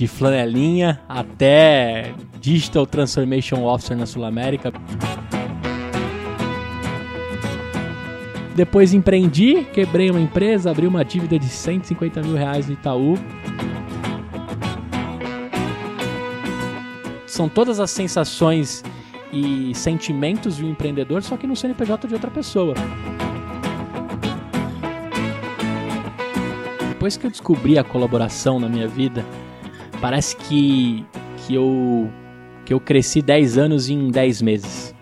de flanelinha até Digital Transformation Officer na Sul América. Depois empreendi, quebrei uma empresa, abri uma dívida de 150 mil reais no Itaú. São todas as sensações e sentimentos de um empreendedor, só que no CNPJ de outra pessoa. Depois que eu descobri a colaboração na minha vida, parece que, que, eu, que eu cresci 10 anos em 10 meses.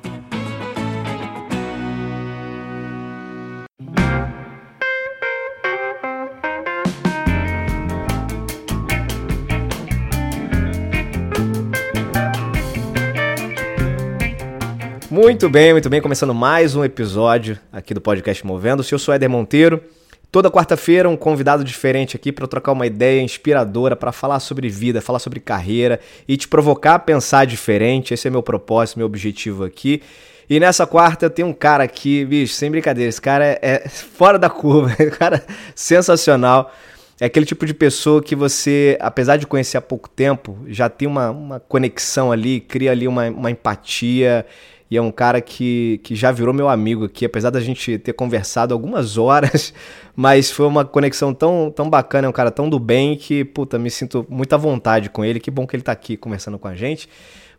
Muito bem, muito bem. Começando mais um episódio aqui do podcast Movendo-se. Eu sou Éder Monteiro. Toda quarta-feira, um convidado diferente aqui para trocar uma ideia inspiradora, para falar sobre vida, falar sobre carreira e te provocar a pensar diferente. Esse é meu propósito, meu objetivo aqui. E nessa quarta eu tenho um cara aqui, bicho, sem brincadeira, esse cara é, é fora da curva, é um cara sensacional. É aquele tipo de pessoa que você, apesar de conhecer há pouco tempo, já tem uma, uma conexão ali, cria ali uma, uma empatia e é um cara que, que já virou meu amigo aqui, apesar da gente ter conversado algumas horas, mas foi uma conexão tão, tão bacana, é um cara tão do bem que, puta, me sinto muito à vontade com ele. Que bom que ele tá aqui conversando com a gente.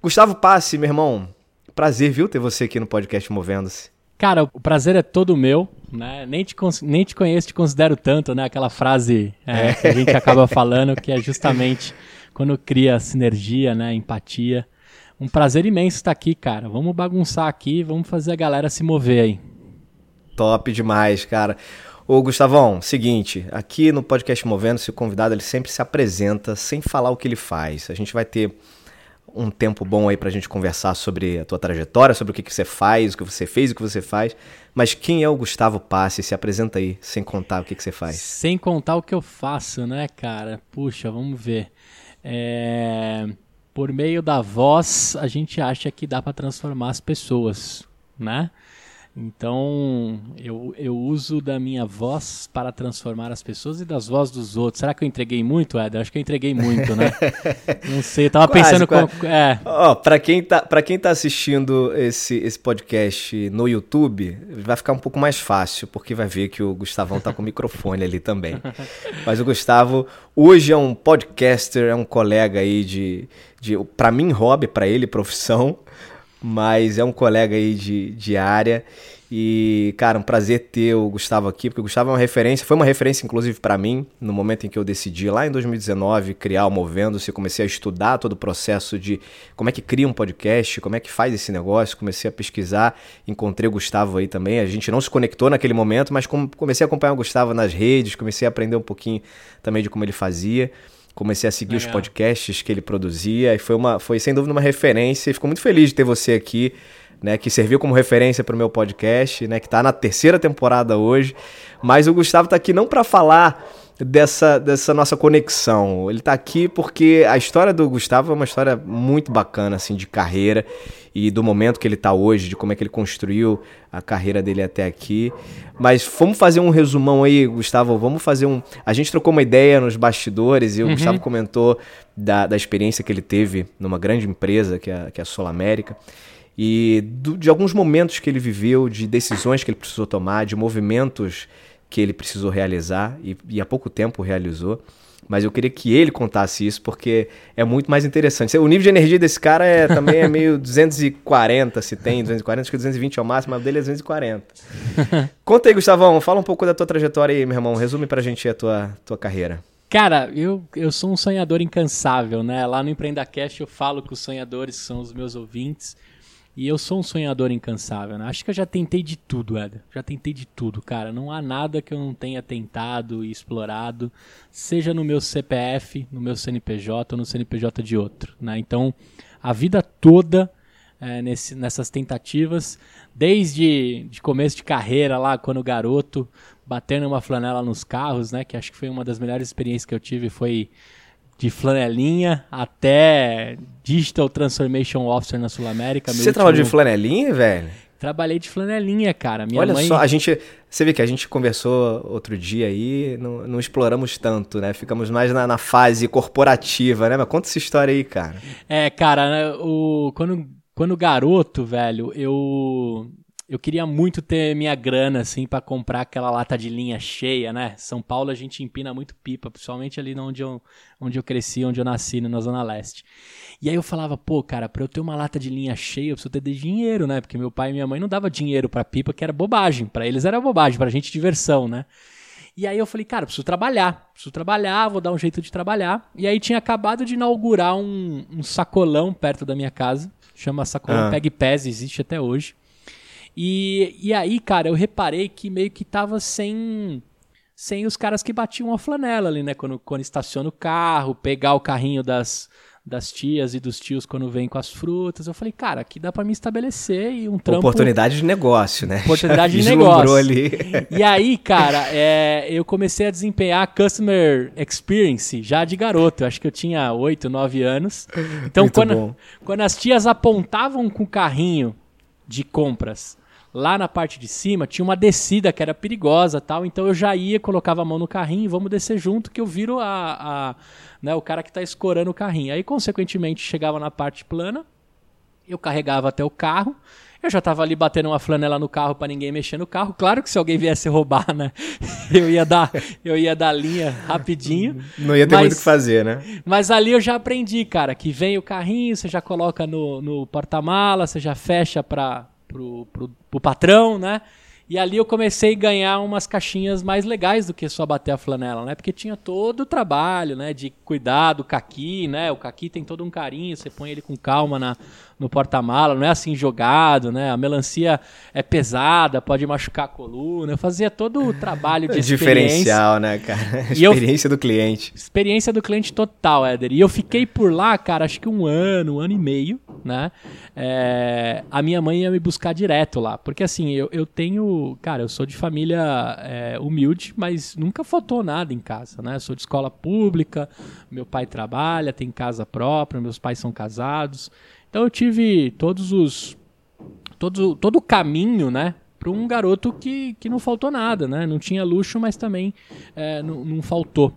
Gustavo Passe, meu irmão, prazer, viu, ter você aqui no podcast Movendo-se. Cara, o prazer é todo meu, né? Nem te, nem te conheço, te considero tanto, né? Aquela frase é, que a gente acaba falando, que é justamente quando cria sinergia, né? Empatia. Um prazer imenso estar aqui, cara. Vamos bagunçar aqui, vamos fazer a galera se mover aí. Top demais, cara. Ô, Gustavão, seguinte, aqui no podcast Movendo-se, o convidado ele sempre se apresenta sem falar o que ele faz. A gente vai ter um tempo bom aí pra gente conversar sobre a tua trajetória, sobre o que, que você faz, o que você fez, o que você faz. Mas quem é o Gustavo Passe? Se apresenta aí, sem contar o que, que você faz. Sem contar o que eu faço, né, cara? Puxa, vamos ver. É por meio da voz, a gente acha que dá para transformar as pessoas, né? Então, eu, eu uso da minha voz para transformar as pessoas e das vozes dos outros. Será que eu entreguei muito, Éder? Acho que eu entreguei muito, né? Não sei, eu tava quase, pensando... Quase. Com, é. Ó, pra quem, tá, pra quem tá assistindo esse, esse podcast no YouTube, vai ficar um pouco mais fácil, porque vai ver que o Gustavão tá com o microfone ali também. Mas o Gustavo, hoje é um podcaster, é um colega aí de... de para mim, hobby, para ele, profissão mas é um colega aí de, de área. E, cara, um prazer ter o Gustavo aqui, porque o Gustavo é uma referência, foi uma referência inclusive para mim, no momento em que eu decidi, lá em 2019, criar o Movendo-se, comecei a estudar todo o processo de como é que cria um podcast, como é que faz esse negócio, comecei a pesquisar, encontrei o Gustavo aí também, a gente não se conectou naquele momento, mas comecei a acompanhar o Gustavo nas redes, comecei a aprender um pouquinho também de como ele fazia comecei a seguir Legal. os podcasts que ele produzia e foi uma foi sem dúvida uma referência e fico muito feliz de ter você aqui né, que serviu como referência para o meu podcast, né, que está na terceira temporada hoje. Mas o Gustavo está aqui não para falar dessa, dessa nossa conexão. Ele está aqui porque a história do Gustavo é uma história muito bacana, assim, de carreira e do momento que ele está hoje, de como é que ele construiu a carreira dele até aqui. Mas vamos fazer um resumão aí, Gustavo. Vamos fazer um. A gente trocou uma ideia nos bastidores e o uhum. Gustavo comentou da, da experiência que ele teve numa grande empresa, que é, que é a Sul América e do, de alguns momentos que ele viveu, de decisões que ele precisou tomar, de movimentos que ele precisou realizar e, e há pouco tempo realizou. Mas eu queria que ele contasse isso porque é muito mais interessante. O nível de energia desse cara é, também é meio 240, se tem 240, acho que 220 é o máximo, mas o dele é 240. Conta aí, Gustavão, fala um pouco da tua trajetória aí, meu irmão. Resume pra gente a tua, tua carreira. Cara, eu, eu sou um sonhador incansável, né? Lá no Empreendacast eu falo que os sonhadores são os meus ouvintes. E eu sou um sonhador incansável, né? Acho que eu já tentei de tudo, Eder. Já tentei de tudo, cara. Não há nada que eu não tenha tentado e explorado, seja no meu CPF, no meu CNPJ ou no CNPJ de outro, né? Então, a vida toda é, nesse, nessas tentativas, desde de começo de carreira lá, quando garoto, batendo uma flanela nos carros, né? Que acho que foi uma das melhores experiências que eu tive, foi de flanelinha até Digital Transformation Officer na Sul América. Você último... trabalhou de flanelinha, velho? Trabalhei de flanelinha, cara. Minha Olha mãe... só, a gente. Você vê que a gente conversou outro dia aí, não, não exploramos tanto, né? Ficamos mais na, na, fase corporativa, né? Mas conta essa história aí, cara. É, cara, né, o, quando, quando garoto, velho, eu eu queria muito ter minha grana, assim, para comprar aquela lata de linha cheia, né? São Paulo a gente empina muito pipa, principalmente ali onde eu, onde eu cresci, onde eu nasci, na Zona Leste. E aí eu falava, pô, cara, pra eu ter uma lata de linha cheia, eu preciso ter dinheiro, né? Porque meu pai e minha mãe não davam dinheiro pra pipa, que era bobagem. para eles era bobagem, pra gente diversão, né? E aí eu falei, cara, preciso trabalhar, preciso trabalhar, vou dar um jeito de trabalhar. E aí tinha acabado de inaugurar um, um sacolão perto da minha casa, chama Sacolão ah. Peg Pés, existe até hoje. E, e aí, cara, eu reparei que meio que tava sem sem os caras que batiam a flanela ali, né? Quando, quando estaciona o carro, pegar o carrinho das, das tias e dos tios quando vem com as frutas. Eu falei, cara, aqui dá para me estabelecer e um trampo... Oportunidade de negócio, né? Oportunidade de negócio. ali. E aí, cara, é, eu comecei a desempenhar Customer Experience já de garoto. Eu acho que eu tinha 8, 9 anos. Então, quando, quando as tias apontavam com o carrinho de compras lá na parte de cima tinha uma descida que era perigosa tal, então eu já ia, colocava a mão no carrinho e vamos descer junto que eu viro a, a né, o cara que está escorando o carrinho. Aí, consequentemente, chegava na parte plana, eu carregava até o carro, eu já estava ali batendo uma flanela no carro para ninguém mexer no carro. Claro que se alguém viesse roubar, né? Eu ia dar, eu ia dar linha rapidinho. Não ia ter mas, muito o que fazer, né? Mas ali eu já aprendi, cara, que vem o carrinho, você já coloca no, no porta-mala, você já fecha para pro, pro, pro patrão, né? E ali eu comecei a ganhar umas caixinhas mais legais do que só bater a flanela, né? Porque tinha todo o trabalho, né? De cuidar do caqui, né? O caqui tem todo um carinho, você põe ele com calma na, no porta-mala, não é assim jogado, né? A melancia é pesada, pode machucar a coluna. Eu fazia todo o trabalho de Diferencial, né, cara? experiência eu, do cliente. Experiência do cliente total, Éder. E eu fiquei por lá, cara, acho que um ano, um ano e meio, né? É, a minha mãe ia me buscar direto lá. Porque assim, eu, eu tenho. Cara, eu sou de família é, humilde, mas nunca faltou nada em casa, né? Eu sou de escola pública, meu pai trabalha, tem casa própria, meus pais são casados. Então eu tive todos os todo, todo o caminho, né, para um garoto que, que não faltou nada, né? Não tinha luxo, mas também é, não, não, faltou.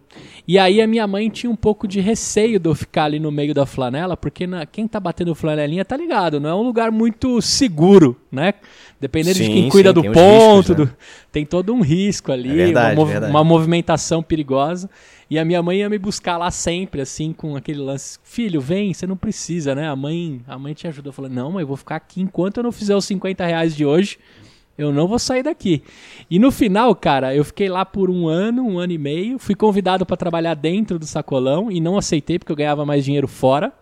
E aí a minha mãe tinha um pouco de receio de eu ficar ali no meio da flanela, porque na, quem tá batendo flanelinha tá ligado, não é um lugar muito seguro, né? Dependendo sim, de quem cuida sim, do ponto, riscos, né? do, tem todo um risco ali, é verdade, uma, uma movimentação perigosa. E a minha mãe ia me buscar lá sempre, assim, com aquele lance: Filho, vem, você não precisa, né? A mãe, a mãe te ajudou. Falei: Não, mãe, eu vou ficar aqui enquanto eu não fizer os 50 reais de hoje. Eu não vou sair daqui. E no final, cara, eu fiquei lá por um ano, um ano e meio. Fui convidado para trabalhar dentro do sacolão e não aceitei porque eu ganhava mais dinheiro fora.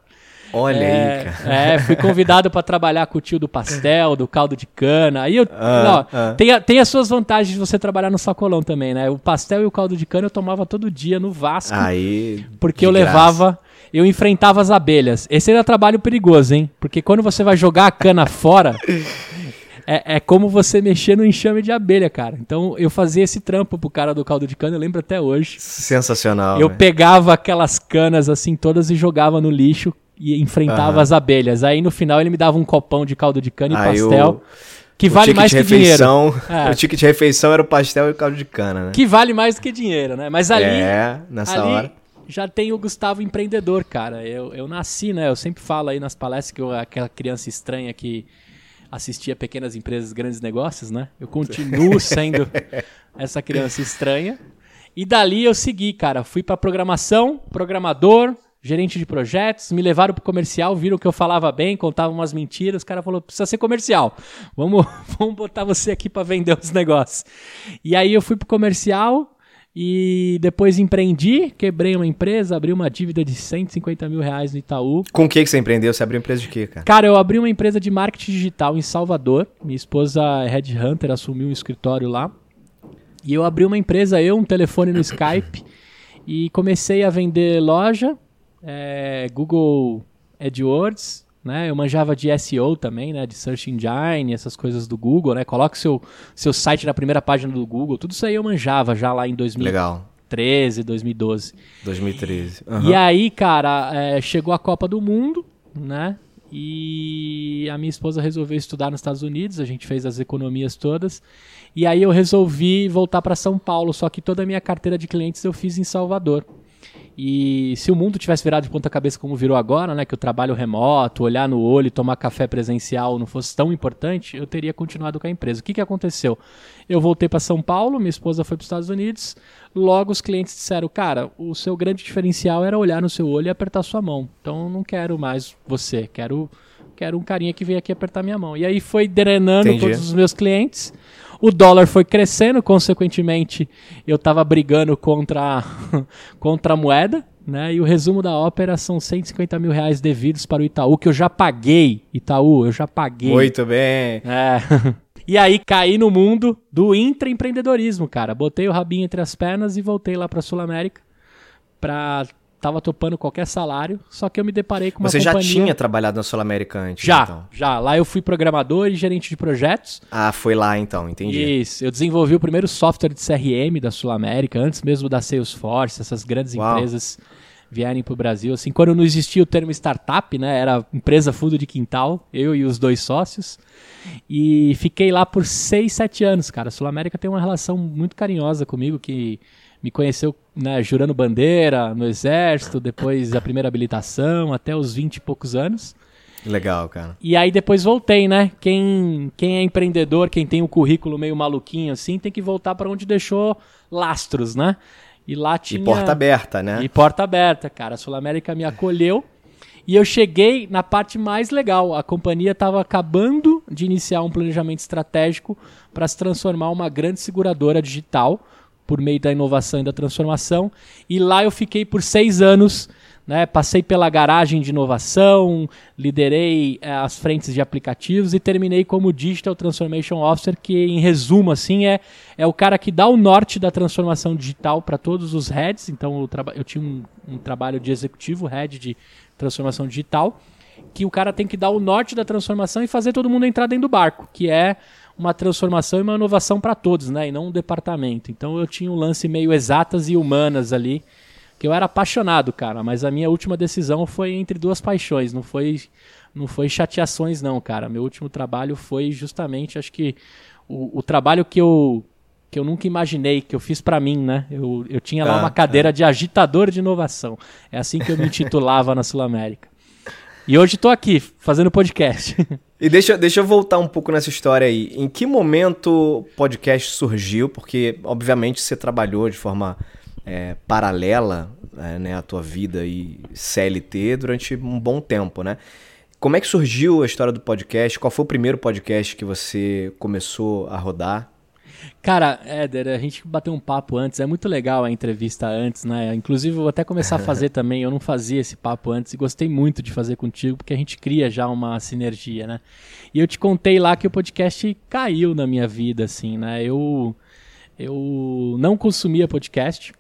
Olha é, aí, cara. É, fui convidado para trabalhar com o tio do pastel, do caldo de cana. Aí eu. Ah, ó, ah. Tem, tem as suas vantagens de você trabalhar no sacolão também, né? O pastel e o caldo de cana eu tomava todo dia no Vasco. Aí. Porque eu graça. levava. Eu enfrentava as abelhas. Esse era trabalho perigoso, hein? Porque quando você vai jogar a cana fora. É, é, como você mexer no enxame de abelha, cara. Então eu fazia esse trampo pro cara do caldo de cana, eu lembro até hoje. Sensacional. Eu né? pegava aquelas canas assim todas e jogava no lixo, e enfrentava uhum. as abelhas. Aí no final ele me dava um copão de caldo de cana e Aí pastel. Que o vale mais que refeição, dinheiro. É. O ticket de refeição era o pastel e o caldo de cana, né? Que vale mais do que dinheiro, né? Mas ali. É, nessa ali hora. Já tem o Gustavo empreendedor, cara. Eu, eu nasci, né? Eu sempre falo aí nas palestras que eu, aquela criança estranha que assistia pequenas empresas, grandes negócios, né? Eu continuo sendo essa criança estranha. E dali eu segui, cara. Fui para programação, programador, gerente de projetos, me levaram pro comercial, viram que eu falava bem, contava umas mentiras, o cara falou, precisa ser comercial, vamos, vamos botar você aqui para vender os negócios. E aí eu fui pro comercial e depois empreendi, quebrei uma empresa, abri uma dívida de 150 mil reais no Itaú. Com o que, que você empreendeu? Você abriu empresa de quê, cara? Cara, eu abri uma empresa de marketing digital em Salvador, minha esposa é Headhunter, assumiu um escritório lá, e eu abri uma empresa, eu, um telefone no Skype, e comecei a vender loja, é, Google AdWords, né? Eu manjava de SEO também, né? De Search Engine, essas coisas do Google, né? Coloque seu, seu site na primeira página do Google. Tudo isso aí eu manjava já lá em 2013, 2012. 2013. Uhum. E aí, cara, é, chegou a Copa do Mundo, né? e a minha esposa resolveu estudar nos Estados Unidos, a gente fez as economias todas. E aí eu resolvi voltar para São Paulo, só que toda a minha carteira de clientes eu fiz em Salvador. E se o mundo tivesse virado de ponta cabeça como virou agora, né, que o trabalho remoto, olhar no olho e tomar café presencial não fosse tão importante, eu teria continuado com a empresa. O que, que aconteceu? Eu voltei para São Paulo, minha esposa foi para os Estados Unidos, logo os clientes disseram, cara, o seu grande diferencial era olhar no seu olho e apertar sua mão. Então eu não quero mais você, quero, quero um carinha que venha aqui apertar minha mão. E aí foi drenando Entendi. todos os meus clientes. O dólar foi crescendo, consequentemente, eu estava brigando contra, contra a moeda, né? E o resumo da ópera são 150 mil reais devidos para o Itaú, que eu já paguei. Itaú, eu já paguei. Muito bem. É. E aí caí no mundo do intraempreendedorismo, cara. Botei o rabinho entre as pernas e voltei lá pra Sul América. Pra... Tava topando qualquer salário, só que eu me deparei com uma Você companhia... já tinha trabalhado na Sul América antes? Já, então? já. Lá eu fui programador e gerente de projetos. Ah, foi lá então, entendi. Isso, eu desenvolvi o primeiro software de CRM da Sul América, antes mesmo da Salesforce, essas grandes Uau. empresas vierem para o Brasil. Assim, quando não existia o termo startup, né, era empresa fundo de quintal, eu e os dois sócios. E fiquei lá por seis, sete anos, cara. A Sul América tem uma relação muito carinhosa comigo, que me conheceu né, jurando bandeira no exército, depois da primeira habilitação, até os 20 e poucos anos. Legal, cara. E aí depois voltei, né? Quem, quem é empreendedor, quem tem o currículo meio maluquinho assim, tem que voltar para onde deixou lastros, né? E lá tinha E porta aberta, né? E porta aberta, cara. A Sul América me acolheu. E eu cheguei na parte mais legal. A companhia estava acabando de iniciar um planejamento estratégico para se transformar uma grande seguradora digital por meio da inovação e da transformação. E lá eu fiquei por seis anos. Né, passei pela garagem de inovação, liderei eh, as frentes de aplicativos e terminei como Digital Transformation Officer, que em resumo assim é, é o cara que dá o norte da transformação digital para todos os heads. Então eu, eu tinha um, um trabalho de executivo, head de transformação digital, que o cara tem que dar o norte da transformação e fazer todo mundo entrar dentro do barco, que é uma transformação e uma inovação para todos, né, e não um departamento. Então eu tinha um lance meio exatas e humanas ali, que eu era apaixonado, cara, mas a minha última decisão foi entre duas paixões, não foi não foi chateações não, cara. Meu último trabalho foi justamente, acho que o, o trabalho que eu que eu nunca imaginei, que eu fiz pra mim, né? Eu, eu tinha lá Ah, uma cadeira de agitador de inovação. É assim que eu me intitulava na Sul América. E hoje tô aqui, fazendo podcast. E deixa, deixa eu voltar um pouco nessa história aí. Em que momento o podcast surgiu? Porque, obviamente, você trabalhou de forma é, paralela é, né, à tua vida e CLT durante um bom tempo, né? Como é que surgiu a história do podcast? Qual foi o primeiro podcast que você começou a rodar? Cara, Éder, a gente bateu um papo antes, é muito legal a entrevista antes, né? Inclusive, eu vou até começar a fazer também, eu não fazia esse papo antes e gostei muito de fazer contigo, porque a gente cria já uma sinergia, né? E eu te contei lá que o podcast caiu na minha vida, assim, né? Eu, eu não consumia podcast,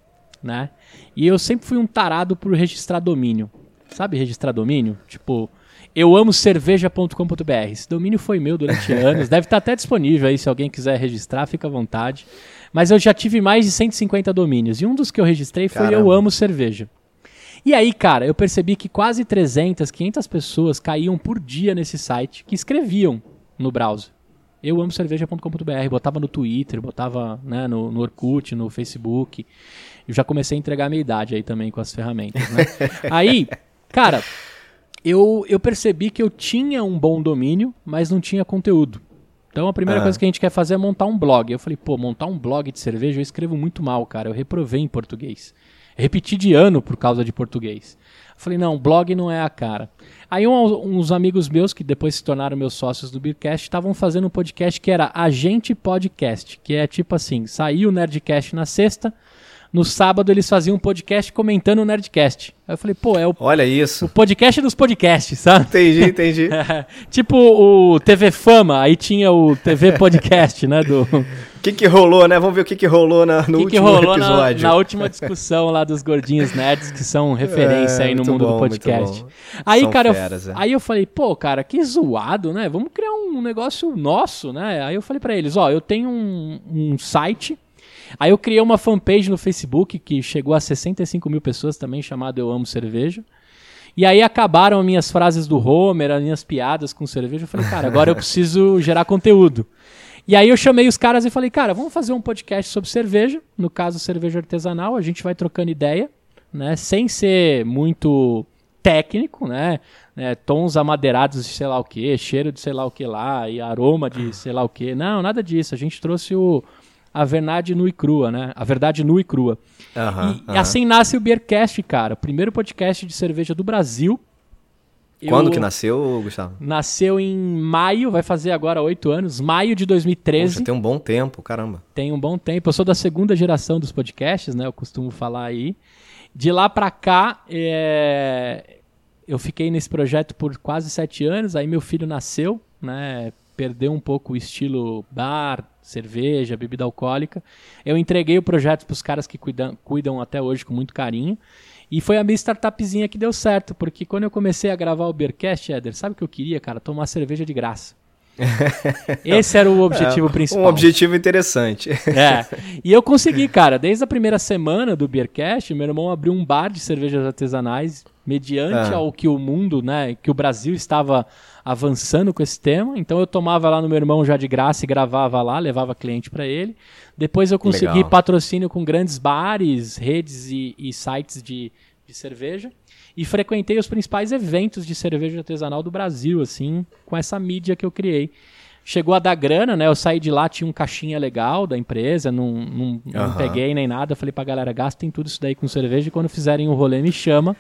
né? E eu sempre fui um tarado por registrar domínio. Sabe registrar domínio? Tipo, eu amo cerveja.com.br. Esse domínio foi meu durante anos. Deve estar até disponível aí, se alguém quiser registrar, fica à vontade. Mas eu já tive mais de 150 domínios. E um dos que eu registrei foi Caramba. Eu Amo Cerveja. E aí, cara, eu percebi que quase 300, 500 pessoas caíam por dia nesse site que escreviam no browser. Eu amo cerveja.com.br, botava no Twitter, botava né, no, no Orkut, no Facebook. Eu já comecei a entregar a minha idade aí também com as ferramentas, né? aí, cara, eu, eu percebi que eu tinha um bom domínio, mas não tinha conteúdo. Então a primeira Ah. coisa que a gente quer fazer é montar um blog. Eu falei, pô, montar um blog de cerveja eu escrevo muito mal, cara. Eu reprovei em português. Repeti de ano por causa de português. Eu falei, não, blog não é a cara. Aí um- uns amigos meus, que depois se tornaram meus sócios do Beercast, estavam fazendo um podcast que era Agente Podcast, que é tipo assim, saiu o Nerdcast na sexta, no sábado eles faziam um podcast comentando o Nerdcast. Aí eu falei, pô, é o, Olha o isso. podcast dos podcasts, sabe? Entendi, entendi. tipo o TV Fama, aí tinha o TV Podcast, né? Do O que, que rolou, né? Vamos ver o que, que rolou na, no que, que último rolou na, episódio. na última discussão lá dos gordinhos nerds que são referência É, aí no mundo bom, do podcast. Aí, São cara, eu- feras, é. aí eu falei, pô, cara, que zoado, né? Vamos criar um negócio nosso, né? Aí eu falei pra eles, ó, eu tenho um, um site. Aí eu criei uma fanpage no Facebook que chegou a 65 mil pessoas também, chamado Eu Amo Cerveja. E aí acabaram minhas frases do Homer, as minhas piadas com cerveja. Eu falei, cara, agora eu preciso gerar conteúdo. E aí eu chamei os caras e falei, cara, vamos fazer um podcast sobre cerveja, no caso cerveja artesanal, a gente vai trocando ideia, né, sem ser muito técnico, né, né tons amadeirados de sei lá o que, cheiro de sei lá o que lá e aroma de sei lá o que. Não, nada disso. A gente trouxe o a verdade nua e crua, né? A verdade nua e crua. Aham, e, e assim nasce o Beercast, cara. Primeiro podcast de cerveja do Brasil. Quando Eu- que nasceu, Gustavo? Nasceu em maio, vai fazer agora oito anos, maio de 2013. Poxa, tem um bom tempo, caramba. Tem um bom tempo. Eu sou da segunda geração dos podcasts, né? Eu costumo falar aí. De lá pra cá, é, eu fiquei nesse projeto por quase sete anos. Aí meu filho nasceu, né? Perdeu um pouco o estilo bar, cerveja, bebida alcoólica. Eu entreguei o projeto pros caras que cuidam, cuidam até hoje com muito carinho. E foi a minha startupzinha que deu certo, porque quando eu comecei a gravar o Beercast, Éder, sabe o que eu queria, cara? Tomar cerveja de graça. Esse era o objetivo É, principal. Um objetivo interessante. É. E eu consegui, cara, desde a primeira semana do Beercast, meu irmão abriu um bar de cervejas artesanais, mediante Ah. ao que o mundo, né, que o Brasil estava avançando com esse tema. Então eu tomava lá no meu irmão já de graça e gravava lá, levava cliente para ele. Depois eu consegui Legal. patrocínio com grandes bares, redes e, e sites de, de cerveja. E frequentei os principais eventos de cerveja artesanal do Brasil, assim, com essa mídia que eu criei. Chegou a dar grana, né? Eu saí de lá, tinha um caixinha legal da empresa, não, não, não Aham. peguei nem nada. Falei pra galera, gastem tudo isso daí com cerveja e quando fizerem um rolê me chama,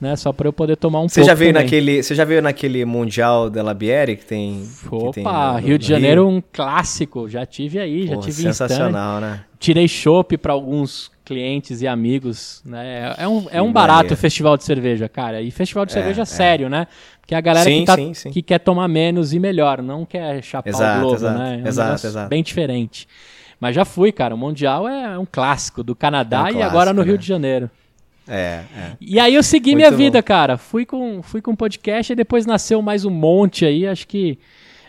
né? Só pra eu poder tomar um Você pouco já veio também. naquele, você já veio naquele Mundial della Biere que tem que tem Opa, no- Rio de Janeiro um clássico. Já tive aí, já Porra, tive sensacional, né? Tirei chopp pra alguns clientes e amigos, né? É um, é um barato o festival de cerveja, cara. E festival de É, cerveja é. sério, né? Porque a galera Sim, que, tá, sim, sim. que quer tomar menos e melhor, não quer chapar Exato, o globo, exato, né? É um exato, exato. bem diferente. Mas já fui, cara. O Mundial é um clássico do Canadá É um e clássico, agora no Rio né? de Janeiro. É, é. E aí eu segui Muito minha bom. vida, cara. Fui com, fui com podcast e depois nasceu mais um monte aí, acho que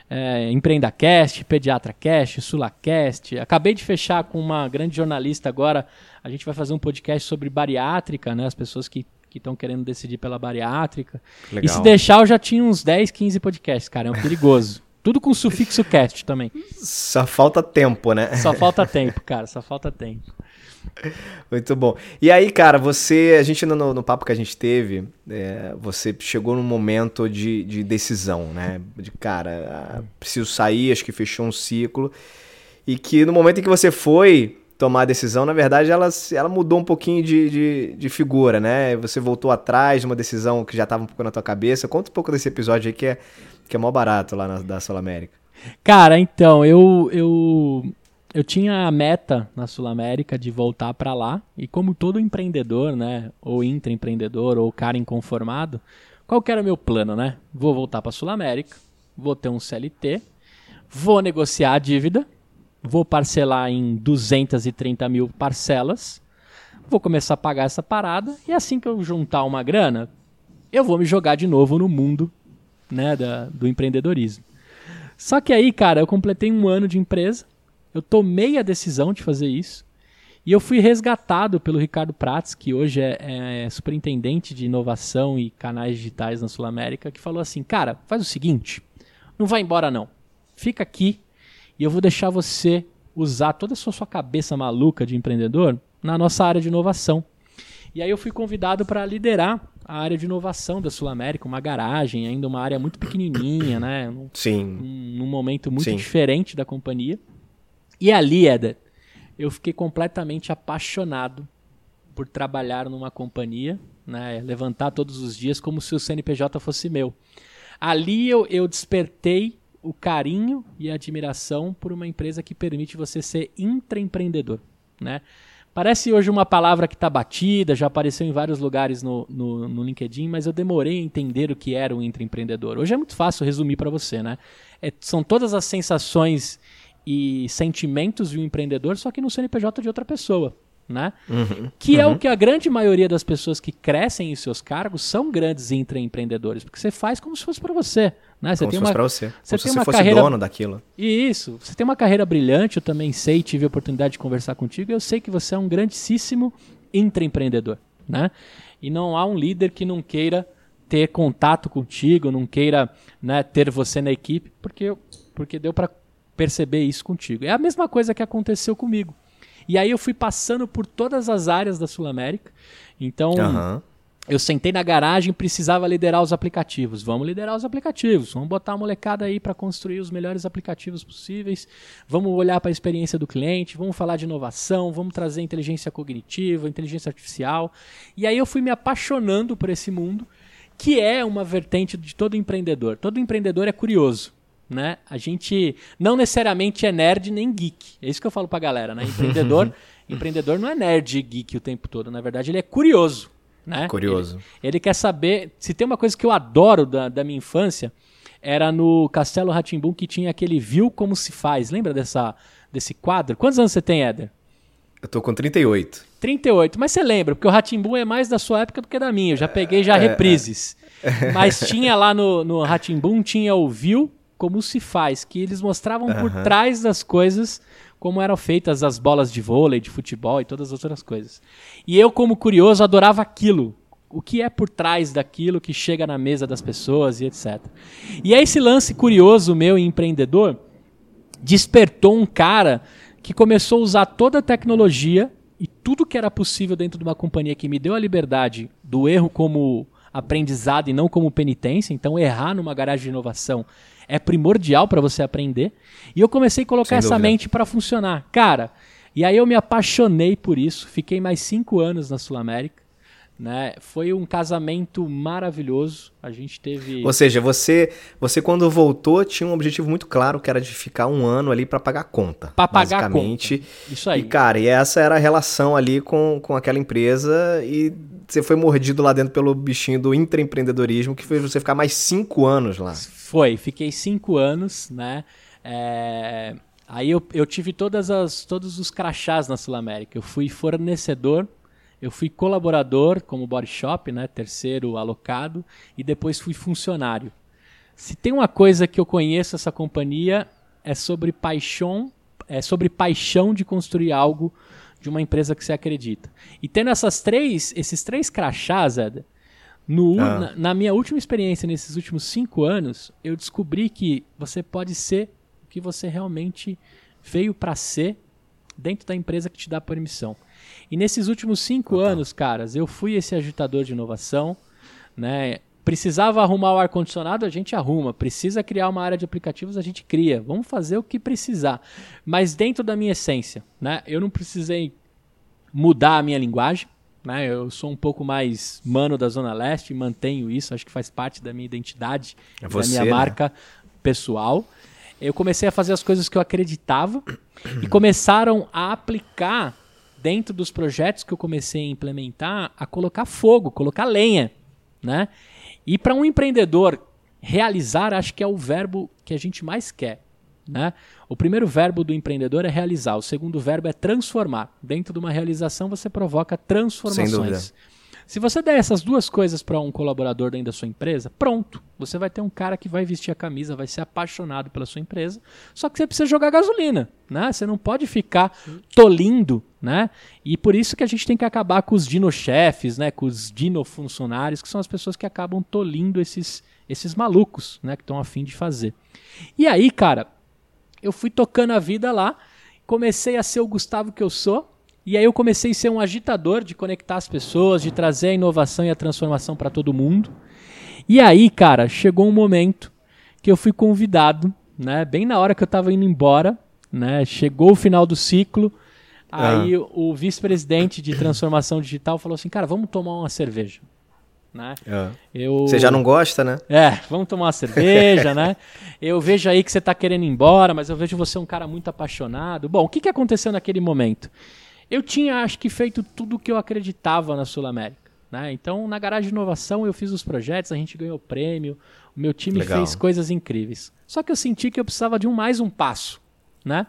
é, EmpreendaCast, PediatraCast, SulaCast. Acabei de fechar com uma grande jornalista agora. A gente vai fazer um podcast sobre bariátrica, né? As pessoas que estão querendo decidir pela bariátrica. Legal. E se deixar, eu já tinha uns 10, 15 podcasts, cara. É um perigoso. Tudo com sufixo cast também. Só falta tempo, né? Só falta tempo, cara. Só falta tempo. Muito bom. E aí, cara, você, a gente no, no papo que a gente teve, é, você chegou num momento de, de decisão, né? De cara, preciso sair, acho que fechou um ciclo. E que no momento em que você foi tomar a decisão, na verdade, ela, ela mudou um pouquinho de, de, de figura, né? Você voltou atrás de uma decisão que já estava um pouco na tua cabeça. Conta um pouco desse episódio aí que é, que é mó barato lá na, da Sul América. Cara, então, eu, eu, eu tinha a meta na Sul América de voltar pra lá. E como todo empreendedor, né? Ou intraempreendedor, ou cara inconformado, qual que era o meu plano, né? Vou voltar pra Sul América, vou ter um CLT, vou negociar a dívida, vou parcelar em 230 mil parcelas, vou começar a pagar essa parada, e assim que eu juntar uma grana, eu vou me jogar de novo no mundo né, da, do empreendedorismo. Só que aí, cara, eu completei um ano de empresa, eu tomei a decisão de fazer isso, e eu fui resgatado pelo Ricardo Prats, que hoje é, é superintendente de inovação e canais digitais na Sul América, que falou assim: cara, faz o seguinte, não vai embora não, fica aqui e eu vou deixar você usar toda a sua, sua cabeça maluca de empreendedor na nossa área de inovação. E aí eu fui convidado para liderar a área de inovação da Sul América, uma garagem, ainda uma área muito pequenininha, né? Num, Sim. num- num momento muito Sim. diferente da companhia. E ali, Éder, eu fiquei completamente apaixonado por trabalhar numa companhia, né? Levantar todos os dias como se o CNPJ fosse meu. Ali eu, eu despertei o carinho e a admiração por uma empresa que permite você ser intraempreendedor, né? Parece hoje uma palavra que está batida, já apareceu em vários lugares no, no, no LinkedIn, mas eu demorei a entender o que era um intraempreendedor. Hoje é muito fácil resumir para você, né? É- são todas as sensações e sentimentos de um empreendedor, só que no CNPJ de outra pessoa, né? Que é o que a grande maioria das pessoas que crescem em seus cargos são grandes intraempreendedores, porque você faz como se fosse para você, né? Você Como tem se fosse uma pra você. você Como se tem você uma fosse carreira- dono daquilo. e Isso, você tem uma carreira brilhante, eu também sei, tive a oportunidade de conversar contigo, eu sei que você é um grandíssimo intraempreendedor, né? E não há um líder que não queira ter contato contigo, não queira né, ter você na equipe, porque, porque deu para perceber isso contigo. É a mesma coisa que aconteceu comigo. E aí eu fui passando por todas as áreas da Sul América. Então, uhum. eu sentei na garagem, precisava liderar os aplicativos. Vamos liderar os aplicativos. Vamos botar a molecada aí para construir os melhores aplicativos possíveis. Vamos olhar para a experiência do cliente, vamos falar de inovação, vamos trazer inteligência cognitiva, inteligência artificial. E aí eu fui me apaixonando por esse mundo, que é uma vertente de todo empreendedor. Todo empreendedor é curioso né? A gente não necessariamente é nerd nem geek. É isso que eu falo pra galera, né? Empreendedor, empreendedor não é nerd e geek o tempo todo. Na verdade, ele é curioso, né? Curioso. Ele, ele quer saber. Se tem uma coisa que eu adoro da, da minha infância, era no Castelo Ratimbum que tinha aquele Viu Como Se Faz. Lembra dessa, desse quadro? Quantos anos você tem, Éder? Eu tô com 38. 38, mas você lembra, porque o Ratimbum é mais da sua época do que da minha. Eu já peguei já é, reprises. É. Mas tinha lá no, no Ratimbum, tinha o Viu como se faz, que eles mostravam uhum. por trás das coisas como eram feitas as bolas de vôlei, de futebol e todas as outras coisas. E eu, como curioso, adorava aquilo. O que é por trás daquilo que chega na mesa das pessoas e etc. E aí esse lance curioso meu e empreendedor despertou um cara que começou a usar toda a tecnologia e tudo que era possível dentro de uma companhia que me deu a liberdade do erro como aprendizado e não como penitência. Então, errar numa garagem de inovação é primordial para você aprender. E eu comecei a colocar essa mente para funcionar. Cara, e aí eu me apaixonei por isso. Fiquei mais cinco anos na Sul América. Né? Foi um casamento maravilhoso. A gente teve. Ou seja, você, você quando voltou tinha um objetivo muito claro que era de ficar um ano ali para pagar conta. Para pagar a conta. Isso aí. E cara, e essa era a relação ali com, com aquela empresa e você foi mordido lá dentro pelo bichinho do intraempreendedorismo que fez você ficar mais cinco anos lá. Foi, fiquei cinco anos, né? É... Aí eu, eu tive todas as, todos os crachás na Sul América. Eu fui fornecedor, eu fui colaborador como body shop, né? Terceiro alocado, e depois fui funcionário. Se tem uma coisa que eu conheço essa companhia é sobre paixão, é sobre paixão de construir algo de uma empresa que você acredita. E tendo essas três, esses três crachás, Ed, no, ah. na, na, minha última experiência, nesses últimos cinco anos, eu descobri que você pode ser o que você realmente veio para ser dentro da empresa que te dá permissão. E nesses últimos cinco ah, anos, caras, eu fui esse agitador de inovação, né? Precisava arrumar o ar-condicionado, a gente arruma. Precisa criar uma área de aplicativos, a gente cria. Vamos fazer o que precisar. Mas dentro da minha essência, né? Eu não precisei mudar a minha linguagem. Né? Eu sou um pouco mais mano da Zona Leste, mantenho isso, acho que faz parte da minha identidade, é você, da minha né? marca pessoal. Eu comecei a fazer as coisas que eu acreditava e começaram a aplicar dentro dos projetos que eu comecei a implementar, a colocar fogo, colocar lenha, né? E para um empreendedor realizar, acho que é o verbo que a gente mais quer. Né? O primeiro verbo do empreendedor é realizar, o segundo verbo é transformar. Dentro de uma realização, você provoca transformações. Se você der essas duas coisas para um colaborador dentro da sua empresa, pronto. Você vai ter um cara que vai vestir a camisa, vai ser apaixonado pela sua empresa. Só que você precisa jogar gasolina, né? Você não pode ficar tolindo, né? E por isso que a gente tem que acabar com os dino-chefes, né? Com os dino-funcionários, que são as pessoas que acabam tolindo esses, esses malucos, né? Que estão afim de fazer. E aí, cara, eu fui tocando a vida lá, comecei a ser o Gustavo que eu sou, e aí eu comecei a ser um agitador de conectar as pessoas, de trazer a inovação e a transformação para todo mundo. E aí, cara, chegou um momento que eu fui convidado, né, bem na hora que eu estava indo embora, né, chegou o final do ciclo, aí ah. o vice-presidente de transformação digital falou assim, cara, vamos tomar uma cerveja né? É. Eu... Você já não gosta, né? É, vamos tomar uma cerveja, né? Eu vejo aí que você está querendo ir embora, mas eu vejo você um cara muito apaixonado. Bom, o que, que aconteceu naquele momento? Eu tinha, acho que, feito tudo o que eu acreditava na Sul América. Né? Então, na garagem de inovação, eu fiz os projetos, a gente ganhou prêmio, o meu time Legal. fez coisas incríveis. Só que eu senti que eu precisava de um mais um passo, né?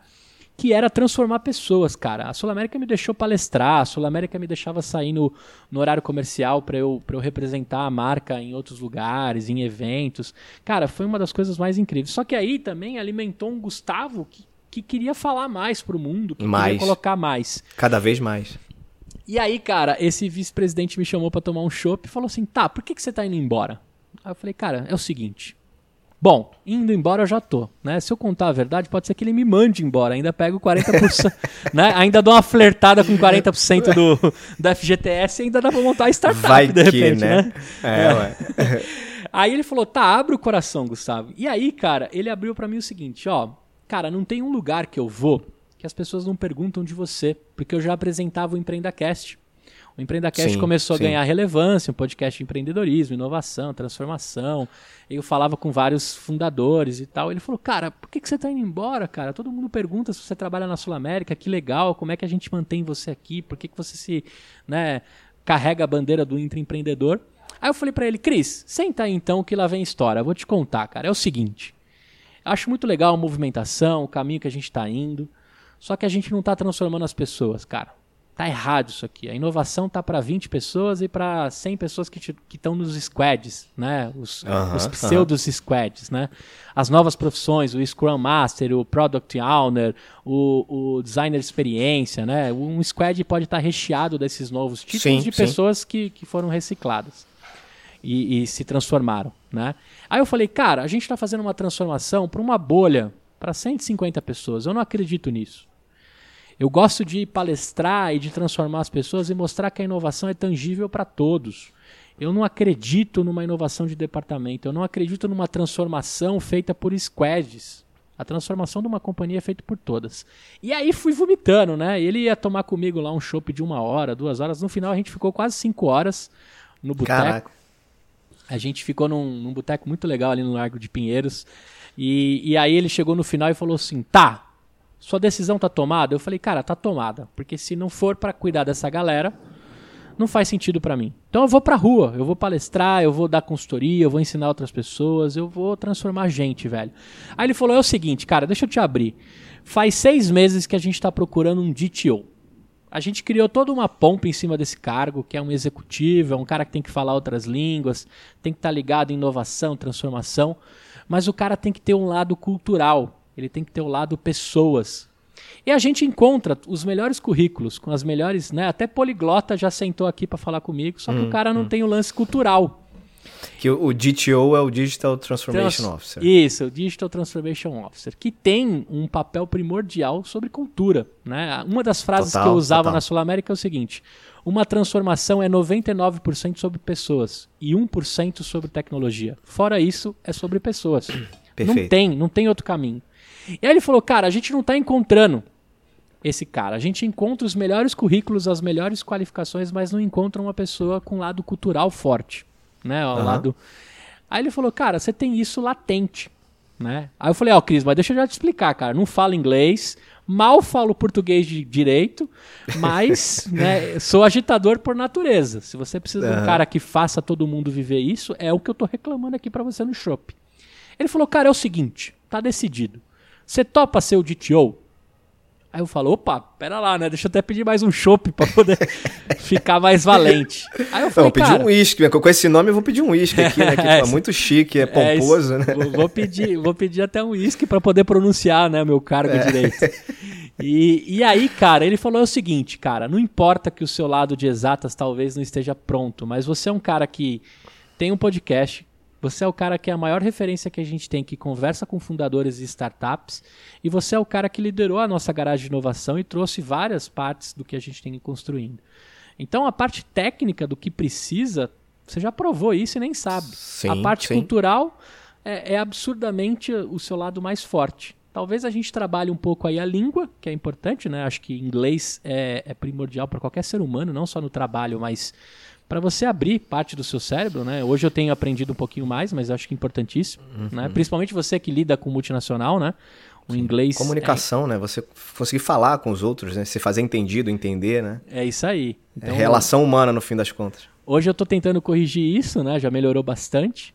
que era transformar pessoas, cara. A Sul América me deixou palestrar, a Sul América me deixava sair no, no horário comercial para eu, pra eu representar a marca em outros lugares, em eventos. Cara, foi uma das coisas mais incríveis. Só que aí também alimentou um Gustavo que, que queria falar mais pro mundo, que mais. queria colocar mais. Cada vez mais. E aí, cara, esse vice-presidente me chamou para tomar um chopp e falou assim: tá, por que, que você tá indo embora? Aí eu falei, cara, é o seguinte. Bom, indo embora eu já tô, né? Se eu contar a verdade, pode ser que ele me mande embora, ainda pego 40%, né? Ainda dou uma flertada com 40% do, do FGTS e ainda dá pra montar a startup, Vai de que, repente, né? né? É, ué. Aí ele falou, tá, abre o coração, Gustavo. E aí, cara, ele abriu pra mim o seguinte, ó, cara, não tem um lugar que eu vou que as pessoas não perguntam de você, porque eu já apresentava o EmpreendaCast. O EmpreendaCast Sim, começou sim. a ganhar relevância, um podcast de empreendedorismo, inovação, transformação. Eu falava com vários fundadores e tal. Ele falou, cara, por que, que você tá indo embora, cara? Todo mundo pergunta se você trabalha na Sul América, que legal, como é que a gente mantém você aqui, por que, que você se, né, carrega a bandeira do intraempreendedor. Aí eu falei pra ele, Cris, senta aí então que lá vem história. Eu vou te contar, cara. É o seguinte. Acho muito legal a movimentação, o caminho que a gente tá indo. Só que a gente não tá transformando as pessoas, cara. Tá errado isso aqui. A inovação tá para 20 pessoas e para 100 pessoas que estão nos squads, né? Os, Aham, os pseudos squads, né? As novas profissões, o Scrum Master, o Product Owner, o, o Designer de Experiência, né? Um squad pode estar recheado desses novos títulos Sim, de sim. pessoas que, que foram recicladas e, e se transformaram, né? Aí eu falei, cara, a gente está fazendo uma transformação para uma bolha para 150 pessoas. Eu não acredito nisso. Eu gosto de palestrar e de transformar as pessoas e mostrar que a inovação é tangível para todos. Eu não acredito numa inovação de departamento. Eu não acredito numa transformação feita por squads. A transformação de uma companhia é feita por todas. E aí fui vomitando, né? Ele ia tomar comigo lá um chopp de uma hora, duas horas. No final a gente ficou quase cinco horas no boteco. A gente ficou num, num boteco muito legal ali no Largo de Pinheiros. E, e aí ele chegou no final e falou assim: tá, sua decisão tá tomada? Eu falei, cara, tá tomada. Porque se não for pra cuidar dessa galera, não faz sentido pra mim. Então eu vou pra rua, eu vou palestrar, eu vou dar consultoria, eu vou ensinar outras pessoas, eu vou transformar gente, velho. Aí ele falou: é o seguinte, cara, deixa eu te abrir. Faz seis meses que a gente tá procurando um DTO. A gente criou toda uma pompa em cima desse cargo, que é um executivo, é um cara que tem que falar outras línguas, tem que estar ligado em inovação, transformação, mas o cara tem que ter um lado cultural, ele tem que ter o um lado pessoas. E a gente encontra os melhores currículos, com as melhores, né? Até poliglota já sentou aqui para falar comigo, só que o cara não tem o lance cultural. Que o o DTO é o Digital Transformation Trans- Officer. Isso, o Digital Transformation Officer, que tem um papel primordial sobre cultura. Né? Uma das frases Total, que eu usava total. na Sul América é o seguinte: uma transformação é 99% sobre pessoas e 1% sobre tecnologia. Fora isso, é sobre pessoas. Não Perfeito. tem, não tem outro caminho. E aí ele falou, cara, a gente não está encontrando esse cara. A gente encontra os melhores currículos, as melhores qualificações, mas não encontra uma pessoa com lado cultural forte, né? O Aham. lado... Aí ele falou, cara, você tem isso latente, né? Aí eu falei, ó, Cris, mas deixa eu já te explicar, cara. Não falo inglês, mal falo português de direito, mas né, sou agitador por natureza. Se você precisa de um cara que faça todo mundo viver isso, é o que eu tô reclamando aqui pra você no shopping. Ele falou, cara, é o seguinte, tá decidido. Você topa ser o DTO? Aí eu falo, opa, pera lá, né? Deixa eu até pedir mais um chopp pra poder ficar mais valente. Aí eu falei, vou pedir um uísque. né? Com esse nome eu vou pedir um uísque aqui, né? Que É, é muito chique, é é pomposo, isso. né? Vou, vou pedir, vou pedir até um uísque pra poder pronunciar, né, meu cargo É. direito. E, e aí, cara, ele falou o seguinte, cara, não importa que o seu lado de exatas talvez não esteja pronto, mas você é um cara que tem um podcast, você é o cara que é a maior referência que a gente tem, que conversa com fundadores e startups, e você é o cara que liderou a nossa garagem de inovação e trouxe várias partes do que a gente tem construindo. Então, a parte técnica do que precisa, você já provou isso e nem sabe. Sim, a parte sim. cultural é, é absurdamente o seu lado mais forte. Talvez a gente trabalhe um pouco aí a língua, que é importante, né? Acho que inglês é, é primordial para qualquer ser humano, não só no trabalho, mas para você abrir parte do seu cérebro, né? Hoje eu tenho aprendido um pouquinho mais, mas acho que é importantíssimo, né? Uhum. Principalmente você que lida com multinacional, né? O inglês Comunicação, né? Você conseguir falar com os outros, né? Se fazer entendido, entender, né? é, é isso aí. É Então, relação humana, no fim das contas. Hoje eu tô tentando corrigir isso, né? Já melhorou bastante.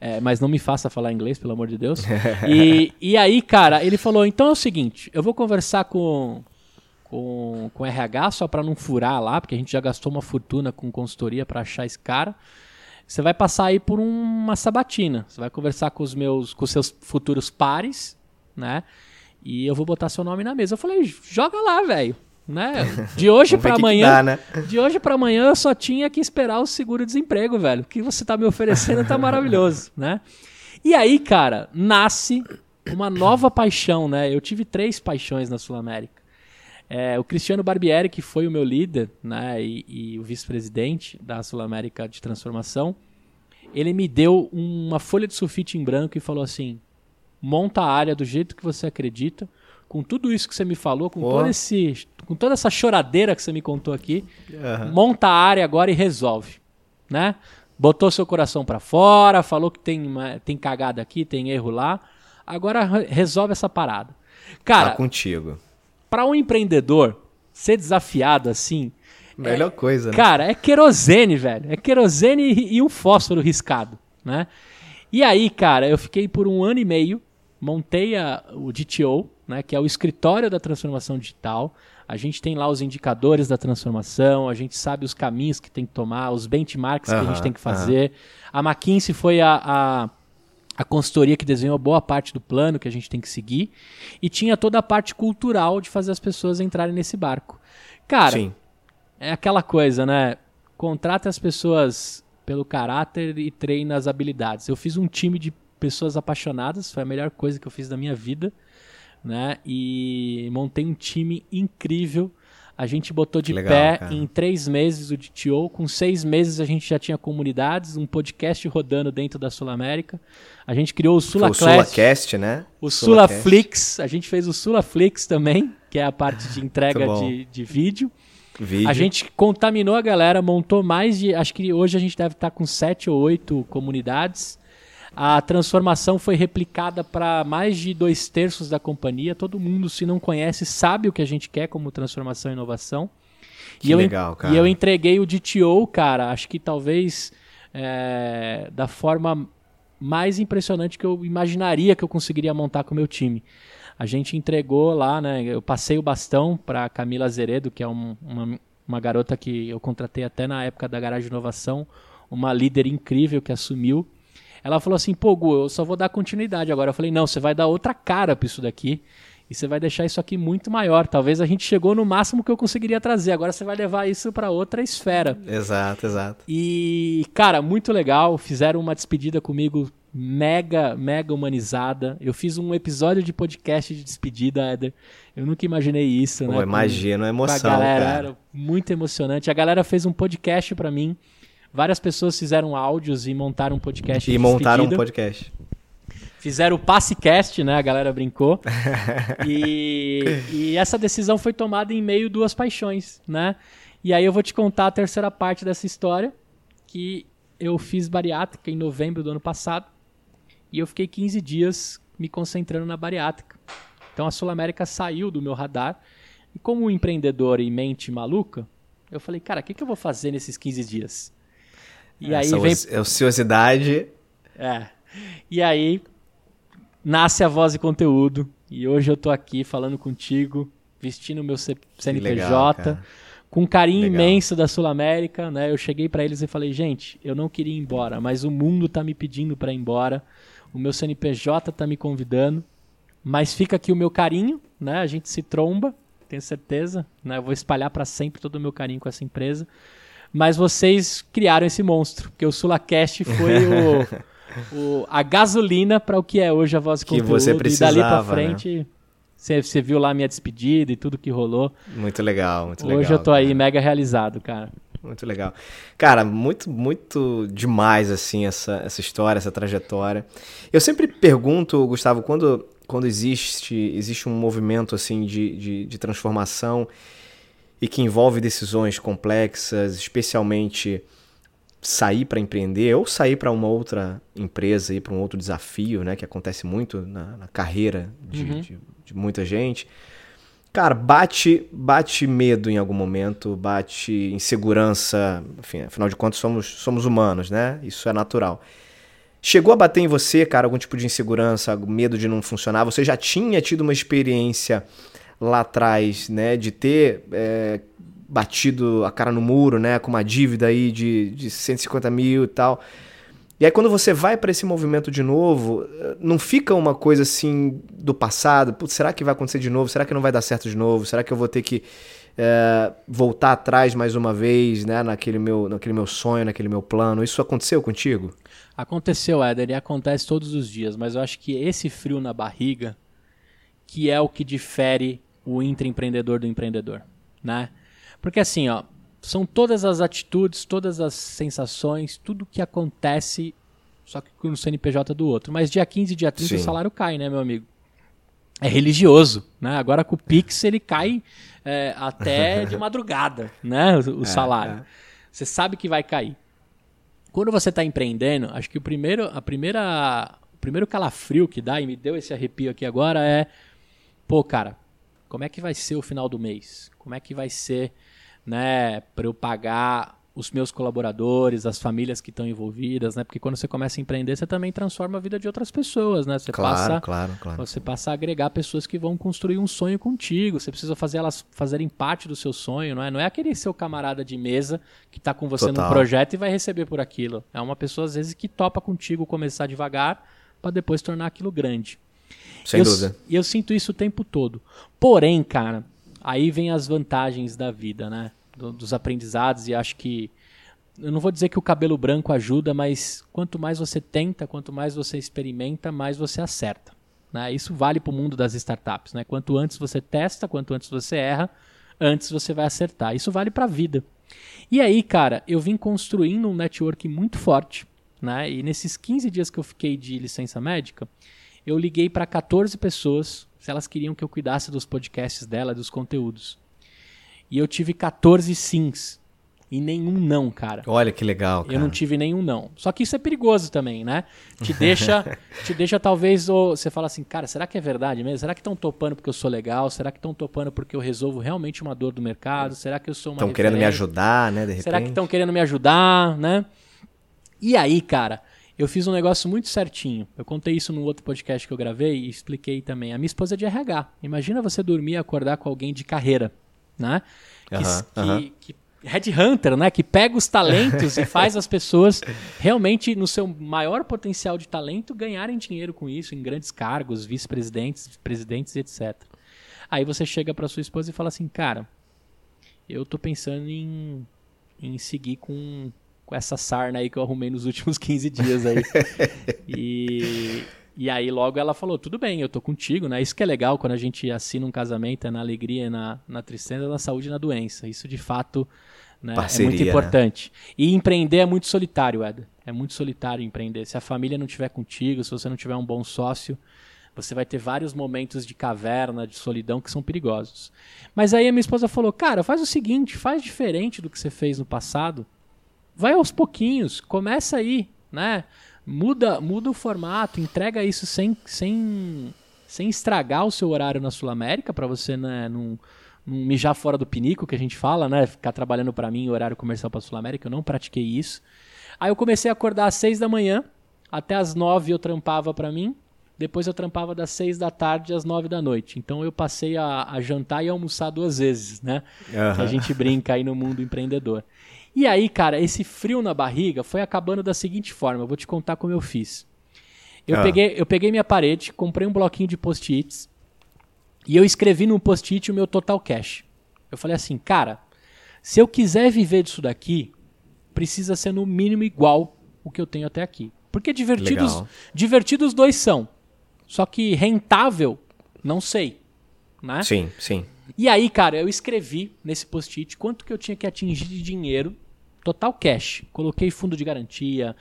É, mas não me faça falar inglês, pelo amor de Deus. E, e aí, cara, ele falou: então é o seguinte, eu vou conversar com, com, com RH só pra não furar lá, porque a gente já gastou uma fortuna com consultoria pra achar esse cara. Você vai passar aí por uma sabatina. Você vai conversar com os meus, com os seus futuros pares, né? E eu vou botar seu nome na mesa. Eu falei, joga lá, velho. né? De hoje para amanhã, dá, né? de hoje para amanhã eu só tinha que esperar o seguro-desemprego, velho. O que você tá me oferecendo tá maravilhoso, né? E aí, cara, nasce uma nova paixão, né? Eu tive três paixões na Sul América. É, o Cristiano Barbieri, que foi o meu líder né, e, e o vice-presidente da Sul América de Transformação, ele me deu uma folha de sulfite em branco e falou assim: monta a área do jeito que você acredita, com tudo isso que você me falou, com, todo esse, com toda essa choradeira que você me contou aqui, uhum. monta a área agora e resolve. Né? Botou seu coração para fora, falou que tem, tem cagada aqui, tem erro lá. Agora resolve essa parada. Cara, tá contigo para um empreendedor ser desafiado assim. Melhor é, coisa, né? Cara, é querosene, velho. É querosene e, e um fósforo riscado, né? E aí, cara, eu fiquei por um ano e meio, montei a, o DTO, né, que é o escritório da transformação digital. A gente tem lá os indicadores da transformação, a gente sabe os caminhos que tem que tomar, os benchmarks que a gente tem que fazer. A McKinsey foi a, a a consultoria que desenhou boa parte do plano que a gente tem que seguir e tinha toda a parte cultural de fazer as pessoas entrarem nesse barco. Cara, Sim. é aquela coisa, né? Contrata as pessoas pelo caráter e treina as habilidades. Eu fiz um time de pessoas apaixonadas, foi a melhor coisa que eu fiz da minha vida, né? E montei um time incrível a gente botou de Legal, pé cara. em três meses o DTO. Com seis meses a gente já tinha comunidades, um podcast rodando dentro da Sul América. A gente criou o Sulacast. O Sulacast, né? O Sulaflix. A gente fez o Sulaflix também, que é a parte de entrega de, de vídeo. Vídeo. A gente contaminou a galera, montou mais de. Acho que hoje a gente deve estar com sete ou oito comunidades. A transformação foi replicada para mais de dois terços da companhia. Todo mundo, se não conhece, sabe o que a gente quer como transformação e inovação. Que e legal, eu, cara. E eu entreguei o DTO, cara, acho que talvez é, da forma mais impressionante que eu imaginaria que eu conseguiria montar com o meu time. A gente entregou lá, né? Eu passei o bastão para Camila Azeredo, que é um, uma, uma garota que eu contratei até na época da Garagem Inovação, uma líder incrível que assumiu ela falou assim: pô, Gu, eu só vou dar continuidade agora. Eu falei: não, você vai dar outra cara para isso daqui. E você vai deixar isso aqui muito maior. Talvez a gente chegou no máximo que eu conseguiria trazer. Agora você vai levar isso para outra esfera. Exato, exato. E, cara, muito legal. Fizeram uma despedida comigo mega, mega humanizada. Eu fiz um episódio de podcast de despedida, Éder. Eu nunca imaginei isso, Pô, né? Imagino a emoção, a galera. Cara. Era muito emocionante. A galera fez um podcast para mim Várias pessoas fizeram áudios e montaram um podcast. E montaram um podcast. Fizeram o Passecast, né? A galera brincou. e, e essa decisão foi tomada em meio duas paixões, né? E aí eu vou te contar a terceira parte dessa história, que eu fiz bariátrica em novembro do ano passado. E eu fiquei 15 dias me concentrando na bariátrica. Então a Sul América saiu do meu radar. E como um empreendedor e mente maluca, eu falei, cara, o que, que eu vou fazer nesses 15 dias? E Essa aí vem. Ociosidade. É. E aí nasce a voz e conteúdo. E hoje eu tô aqui falando contigo, vestindo o meu CNPJ, legal, com um carinho legal. imenso da Sul América, né? Eu cheguei para eles e falei, gente, eu não queria ir embora, mas o mundo tá me pedindo para ir embora. O meu CNPJ tá me convidando, mas fica aqui o meu carinho, né? A gente se tromba, tenho certeza, né? Eu vou espalhar para sempre todo o meu carinho com essa empresa mas vocês criaram esse monstro, porque o Sulacast foi o, o, a gasolina para o que é hoje a voz que conteúdo. Você precisava, e dali para frente, você, você viu lá minha despedida e tudo que rolou. Muito legal, muito legal. Hoje eu tô cara. aí mega realizado, cara. Muito legal. Cara, muito, muito demais, assim, essa, essa história, essa trajetória. Eu sempre pergunto, Gustavo, quando, quando existe, existe um movimento, assim, de, de, de transformação e que envolve decisões complexas, especialmente sair para empreender ou sair para uma outra empresa e para um outro desafio, né, que acontece muito na, na carreira de, uhum. de, de, muita gente. Cara, bate, bate medo em algum momento, bate insegurança, enfim, afinal de contas somos, somos humanos, né? Isso é natural. Chegou a bater em você, cara, algum tipo de insegurança, medo de não funcionar? Você já tinha tido uma experiência lá atrás, né, de ter é, batido a cara no muro, né, com uma dívida aí de, de 150 mil e tal. E aí quando você vai para esse movimento de novo, não fica uma coisa assim do passado, Putz, será que vai acontecer de novo? Será que não vai dar certo de novo? Será que eu vou ter que é, voltar atrás mais uma vez, né, naquele meu, naquele meu sonho, naquele meu plano. Isso aconteceu contigo? Aconteceu, Éder, e acontece todos os dias, mas eu acho que esse frio na barriga que é o que difere o intraempreendedor do empreendedor, né? Porque assim, ó, são todas as atitudes, todas as sensações, tudo que acontece, só que no CNPJ do outro. Mas dia 15, dia 30 Sim. o salário cai, né, meu amigo? É religioso, né? Agora com o Pix ele cai é, até de madrugada, né? O, o é, salário. É. Você sabe que vai cair. Quando você está empreendendo, acho que o primeiro, a primeira, o primeiro calafrio que dá e me deu esse arrepio aqui agora é, pô, cara, como é que vai ser o final do mês? Como é que vai ser, né, para eu pagar os meus colaboradores, as famílias que estão envolvidas, né? Porque quando você começa a empreender, você também transforma a vida de outras pessoas, né? Você claro, passa, claro, claro. Você passa a agregar pessoas que vão construir um sonho contigo. Você precisa fazer elas fazerem parte do seu sonho, não é? Não é aquele seu camarada de mesa que está com você Total. num projeto e vai receber por aquilo. É uma pessoa às vezes que topa contigo começar devagar para depois tornar aquilo grande. Sem eu, dúvida. E eu sinto isso o tempo todo. Porém, cara, aí vem as vantagens da vida, né? Do, dos aprendizados e acho que eu não vou dizer que o cabelo branco ajuda, mas quanto mais você tenta, quanto mais você experimenta, mais você acerta. Né? Isso vale para o mundo das startups. Né? Quanto antes você testa, quanto antes você erra, antes você vai acertar. Isso vale para a vida. E aí, cara, eu vim construindo um network muito forte. Né? E nesses 15 dias que eu fiquei de licença médica, eu liguei para 14 pessoas se elas queriam que eu cuidasse dos podcasts dela, dos conteúdos. E eu tive 14 sims e nenhum não, cara. Olha que legal, cara. Eu não tive nenhum não. Só que isso é perigoso também, né? Te deixa, te deixa talvez você fala assim, cara, será que é verdade mesmo? Será que estão topando porque eu sou legal? Será que estão topando porque eu resolvo realmente uma dor do mercado? Será que eu sou uma Estão querendo me ajudar, né, de repente? Será que estão querendo me ajudar, né? E aí, cara, eu fiz um negócio muito certinho. Eu contei isso no outro podcast que eu gravei e expliquei também. A minha esposa é de RH. Imagina você dormir e acordar com alguém de carreira, né? Que, uh -huh, que, que headhunter, né? Que pega os talentos e faz as pessoas realmente, no seu maior potencial de talento, ganharem dinheiro com isso, em grandes cargos, vice-presidentes, presidentes, etc. Aí você chega para sua esposa e fala assim, cara, eu tô pensando em, em seguir com com essa sarna aí que eu arrumei nos últimos 15 dias aí. e, e aí logo ela falou, tudo bem, eu tô contigo, né? Isso que é legal quando a gente assina um casamento, é na alegria, na, na tristeza, na saúde e na doença. Isso de fato né, Parceria, é muito né? importante. Né? E empreender é muito solitário, Ed. É muito solitário empreender. Se a família não estiver contigo, se você não tiver um bom sócio, você vai ter vários momentos de caverna, de solidão que são perigosos. Mas aí a minha esposa falou: Cara, faz o seguinte, faz diferente do que você fez no passado vai aos pouquinhos, começa aí, né? Muda, muda o formato, entrega isso sem, sem, sem estragar o seu horário na Sul América, para você né, não, não mijar fora do pinico, que a gente fala, né? Ficar trabalhando para mim, horário comercial para Sul América, eu não pratiquei isso. Aí eu comecei a acordar às seis da manhã, até às nove eu trampava para mim, depois eu trampava das seis da tarde às nove da noite. Então eu passei a, a jantar e almoçar duas vezes, né? Uhum. Que a gente brinca aí no mundo empreendedor. E aí, cara, esse frio na barriga foi acabando da seguinte forma. Eu vou te contar como eu fiz. Eu, ah. peguei, eu peguei minha parede, comprei um bloquinho de post-its e eu escrevi no post-it o meu total cash. Eu falei assim, cara, se eu quiser viver disso daqui, precisa ser no mínimo igual o que eu tenho até aqui. Porque divertidos, divertidos dois são. Só que rentável, não sei. Né? Sim, sim. E aí, cara, eu escrevi nesse post-it quanto que eu tinha que atingir de dinheiro total cash. Coloquei fundo de garantia.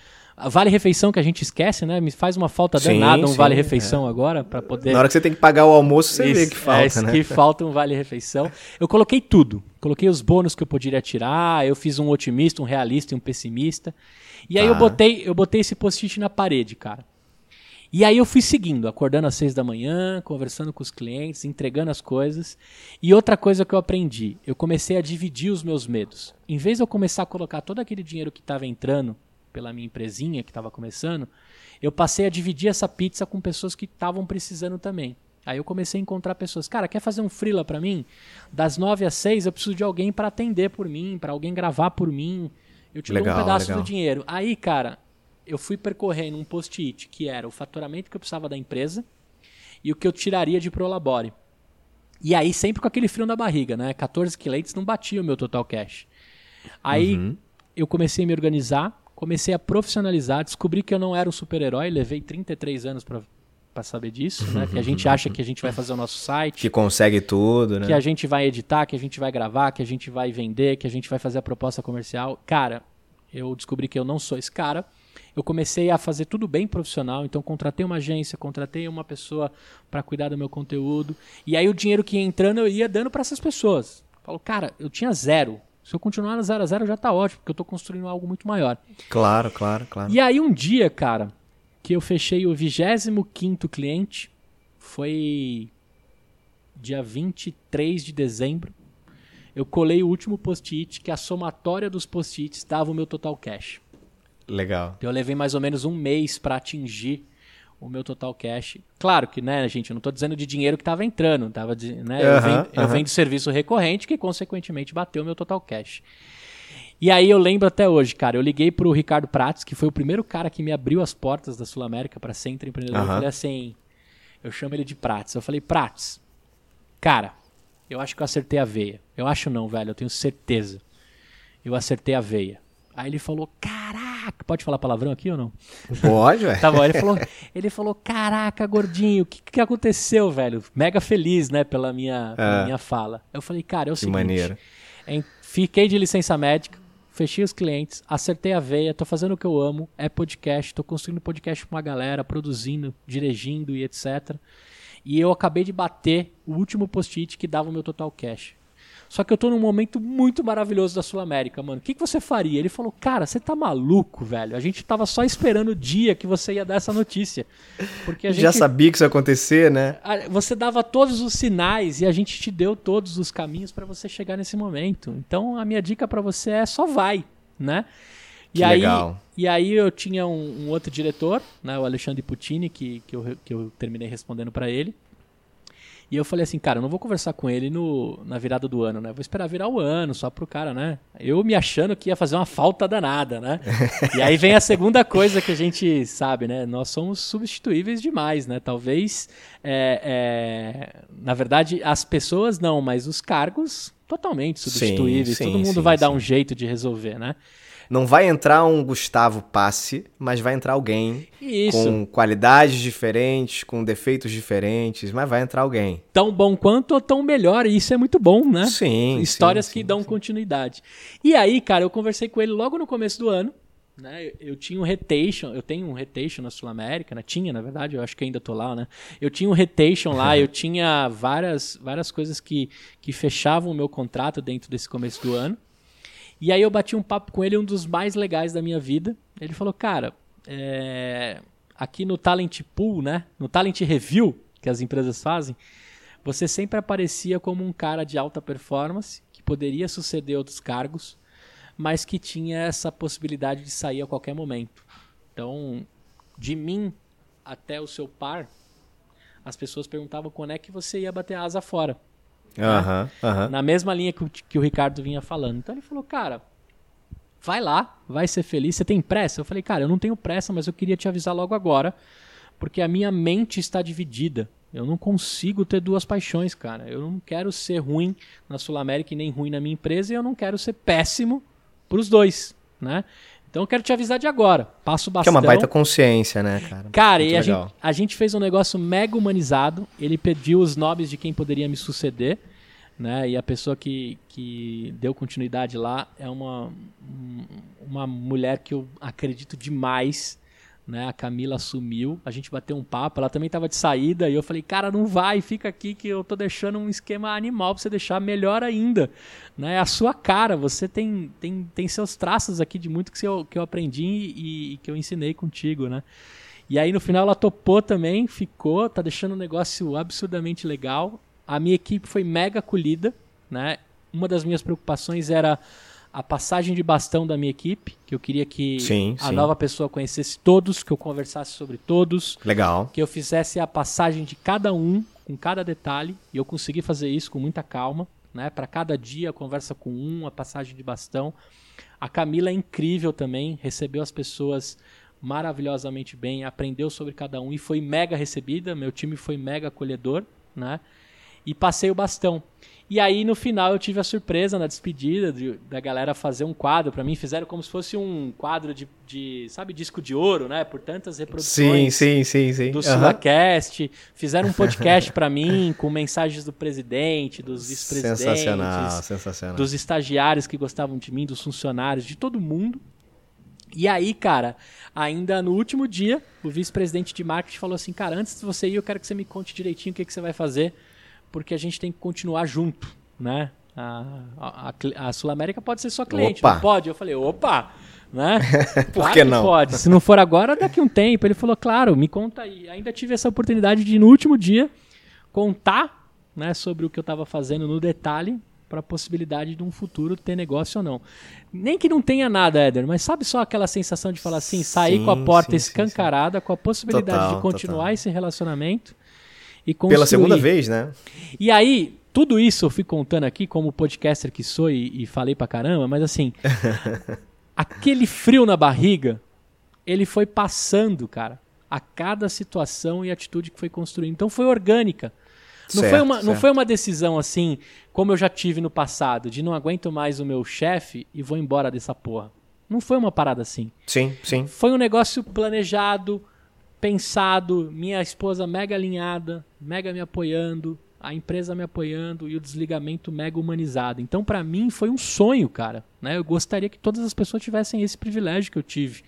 Vale refeição que a gente esquece, né? Me faz uma falta sim, danada um sim, vale refeição é. agora para poder. Na hora que você tem que pagar o almoço, você Isso, vê que falta, é, né? Que falta um vale refeição. Eu coloquei tudo. Coloquei os bônus que eu poderia tirar. Eu fiz um otimista, um realista e um pessimista. E aí eu tá. botei, eu botei esse post-it na parede, cara. E aí eu fui seguindo, acordando às seis da manhã, conversando com os clientes, entregando as coisas. E outra coisa que eu aprendi, eu comecei a dividir os meus medos. Em vez de eu começar a colocar todo aquele dinheiro que estava entrando pela minha empresinha que estava começando, eu passei a dividir essa pizza com pessoas que estavam precisando também. Aí eu comecei a encontrar pessoas, cara, quer fazer um freela para mim? Das nove às seis eu preciso de alguém para atender por mim, para alguém gravar por mim. Eu te legal, dou um pedaço legal. do dinheiro. Aí, cara, eu fui percorrendo um post-it que era o faturamento que eu precisava da empresa e o que eu tiraria de Prolabore. E aí sempre com aquele frio na barriga, né? 14 clientes não batia o meu total cash. Aí Uhum. eu comecei a me organizar, comecei a profissionalizar, descobri que eu não era um super-herói, levei 33 anos pra pra saber disso, né? Que a gente acha que a gente vai fazer o nosso site, Que consegue tudo, né? que a gente vai editar, que a gente vai gravar, que a gente vai vender, que a gente vai fazer a proposta comercial. Cara, eu descobri que eu não sou esse cara. Eu comecei a fazer tudo bem profissional, então contratei uma agência, contratei uma pessoa para cuidar do meu conteúdo. E aí o dinheiro que ia entrando eu ia dando para essas pessoas. Falo, cara, eu tinha zero. Se eu continuar no zero a zero já tá ótimo, porque eu tô construindo algo muito maior. Claro, claro, claro. E aí um dia, cara, que eu fechei o 25º cliente, foi dia 23 de dezembro. Eu colei o último post-it, que a somatória dos post-its dava o meu total cash. Legal. Então eu levei mais ou menos um mês para atingir o meu total cash. Claro que, né, gente, eu não tô dizendo de dinheiro que tava entrando, tava de, né, eu, vendo, eu vendo serviço recorrente que consequentemente bateu o meu total cash. E aí eu lembro até hoje, cara, eu liguei pro Ricardo Prates, que foi o primeiro cara que me abriu as portas da Sul América para ser empreendedor. Eu Aham. falei assim, eu chamo ele de Prates. Eu falei, Prates, cara, eu acho que eu acertei a veia. Eu acho não, velho, eu tenho certeza. Eu acertei a veia. Aí ele falou, caraca, pode falar palavrão aqui ou não? Pode, ué. Tá bom, ele falou, ele falou, caraca, gordinho, o que, que aconteceu, velho? Mega feliz, né, pela minha, pela É. minha fala. Eu falei, cara, é o Que seguinte, maneiro. em- fiquei de licença médica, fechei os clientes, acertei a veia, tô fazendo o que eu amo, é podcast, tô construindo podcast com uma galera, produzindo, dirigindo e etc. E eu acabei de bater o último post-it que dava o meu total cash. Só que eu tô num momento muito maravilhoso da Sul América, mano. O que, que você faria? Ele falou, cara, você tá maluco, velho. A gente tava só esperando o dia que você ia dar essa notícia. Porque a gente Já sabia que isso ia acontecer, né? você dava todos os sinais e a gente te deu todos os caminhos para você chegar nesse momento. Então a minha dica para você é só vai, né? E Que aí, legal. e aí eu tinha um, um outro diretor, né, o Alexandre Puccini, que, que, eu, que eu terminei respondendo para ele. E eu falei assim, cara, eu não vou conversar com ele no, na virada do ano, né? Vou esperar virar o ano, só pro cara, né? Eu me achando que ia fazer uma falta danada, né? e aí vem a segunda coisa que a gente sabe, né? Nós somos substituíveis demais, né? Talvez, é, é, na verdade, as pessoas não, mas os cargos totalmente substituíveis. sim, Todo mundo sim, vai dar sim. um jeito de resolver, né? Não vai entrar um Gustavo Passe, mas vai entrar alguém Isso. com qualidades diferentes, com defeitos diferentes, mas vai entrar alguém. Tão bom quanto ou tão melhor, e isso é muito bom, né? Sim. Histórias sim, que sim, dão sim. continuidade. E aí, cara, eu conversei com ele logo no começo do ano. Né? Eu- Eu tinha um retation, eu tenho um retation na Sul América, né? Tinha, na verdade, eu acho que ainda tô lá, né? Eu tinha um retation lá, eu tinha várias, várias coisas que, que fechavam o meu contrato dentro desse começo do ano. E aí eu bati um papo com ele, um dos mais legais da minha vida. Ele falou, cara, é, aqui no Talent Pool, né? No Talent Review que as empresas fazem, você sempre aparecia como um cara de alta performance, que poderia suceder outros cargos, mas que tinha essa possibilidade de sair a qualquer momento. Então, de mim até o seu par, as pessoas perguntavam quando é que você ia bater a asa fora. Aham. Na mesma linha que o, que o Ricardo vinha falando. Então ele falou, cara, vai lá, vai ser feliz. Você tem pressa? Eu falei, cara, eu não tenho pressa, mas eu queria te avisar logo agora, porque a minha mente está dividida. Eu não consigo ter duas paixões, cara. Eu não quero ser ruim na Sul América e nem ruim na minha empresa, e eu não quero ser péssimo pros dois, né? Então eu quero te avisar de agora. Passo Que é uma baita consciência, né, cara? Cara, Muito e a gente, a gente fez um negócio mega humanizado. Ele pediu os nomes de quem poderia me suceder, né? E a pessoa que, que deu continuidade lá é uma, um- uma mulher que eu acredito demais, né? A Camila assumiu, a gente bateu um papo, ela também estava de saída e eu falei, cara, não vai, fica aqui que eu tô deixando um esquema animal pra você deixar melhor ainda, né? É a sua cara, você tem, tem, tem seus traços aqui de muito que eu, que eu aprendi e, e que eu ensinei contigo, né? E aí no final ela topou também, ficou, tá deixando o negócio absurdamente legal. A minha equipe foi mega acolhida, né? Uma das minhas preocupações era a passagem de bastão da minha equipe, que eu queria que Sim, a sim. nova pessoa conhecesse todos, que eu conversasse sobre todos, Legal. que eu fizesse a passagem de cada um, com cada detalhe, e eu consegui fazer isso com muita calma, né? Para cada dia, a conversa com um, a passagem de bastão. A Camila é incrível também, recebeu as pessoas maravilhosamente bem, aprendeu sobre cada um e foi mega recebida. Meu time foi mega acolhedor, né? e passei o bastão. E aí no final eu tive a surpresa na despedida de, da galera fazer um quadro para mim. Fizeram como se fosse um quadro de, de, sabe, disco de ouro, né? Por tantas reproduções sim, sim, sim, sim. do Sulacast. Fizeram um podcast para mim com mensagens do presidente, dos vice-presidentes, Sensacional, sensacional. dos estagiários que gostavam de mim, dos funcionários, de todo mundo. E aí, cara, ainda no último dia, o vice-presidente de marketing falou assim: Cara, antes de você ir, eu quero que você me conte direitinho o que, que você vai fazer porque a gente tem que continuar junto, né? A, a, a Sul América pode ser só cliente, opa. não pode? Eu falei, opa, né? Por claro que não? pode. Se não for agora, daqui um tempo. Ele falou, claro, me conta aí. Ainda tive essa oportunidade de, no último dia, contar né, sobre o que eu estava fazendo no detalhe para a possibilidade de um futuro ter negócio ou não. Nem que não tenha nada, Éder, mas sabe só aquela sensação de falar assim, sair sim, com a porta sim, escancarada, sim, com a possibilidade total, de continuar total. esse relacionamento e construir. Pela segunda vez, né? E aí, tudo isso eu fui contando aqui como podcaster que sou e, e falei pra caramba, mas assim, aquele frio na barriga, ele foi passando, cara, a cada situação e atitude que foi construindo. Então foi orgânica. Não, certo, foi uma, não foi uma decisão assim, como eu já tive no passado, de não aguento mais o meu chefe e vou embora dessa porra. Não foi uma parada assim. Sim, sim. Foi um negócio planejado, pensado, minha esposa mega alinhada, mega me apoiando, a empresa me apoiando e o desligamento mega humanizado. Então, para mim, foi um sonho, cara. Né? Eu gostaria que todas as pessoas tivessem esse privilégio que eu tive.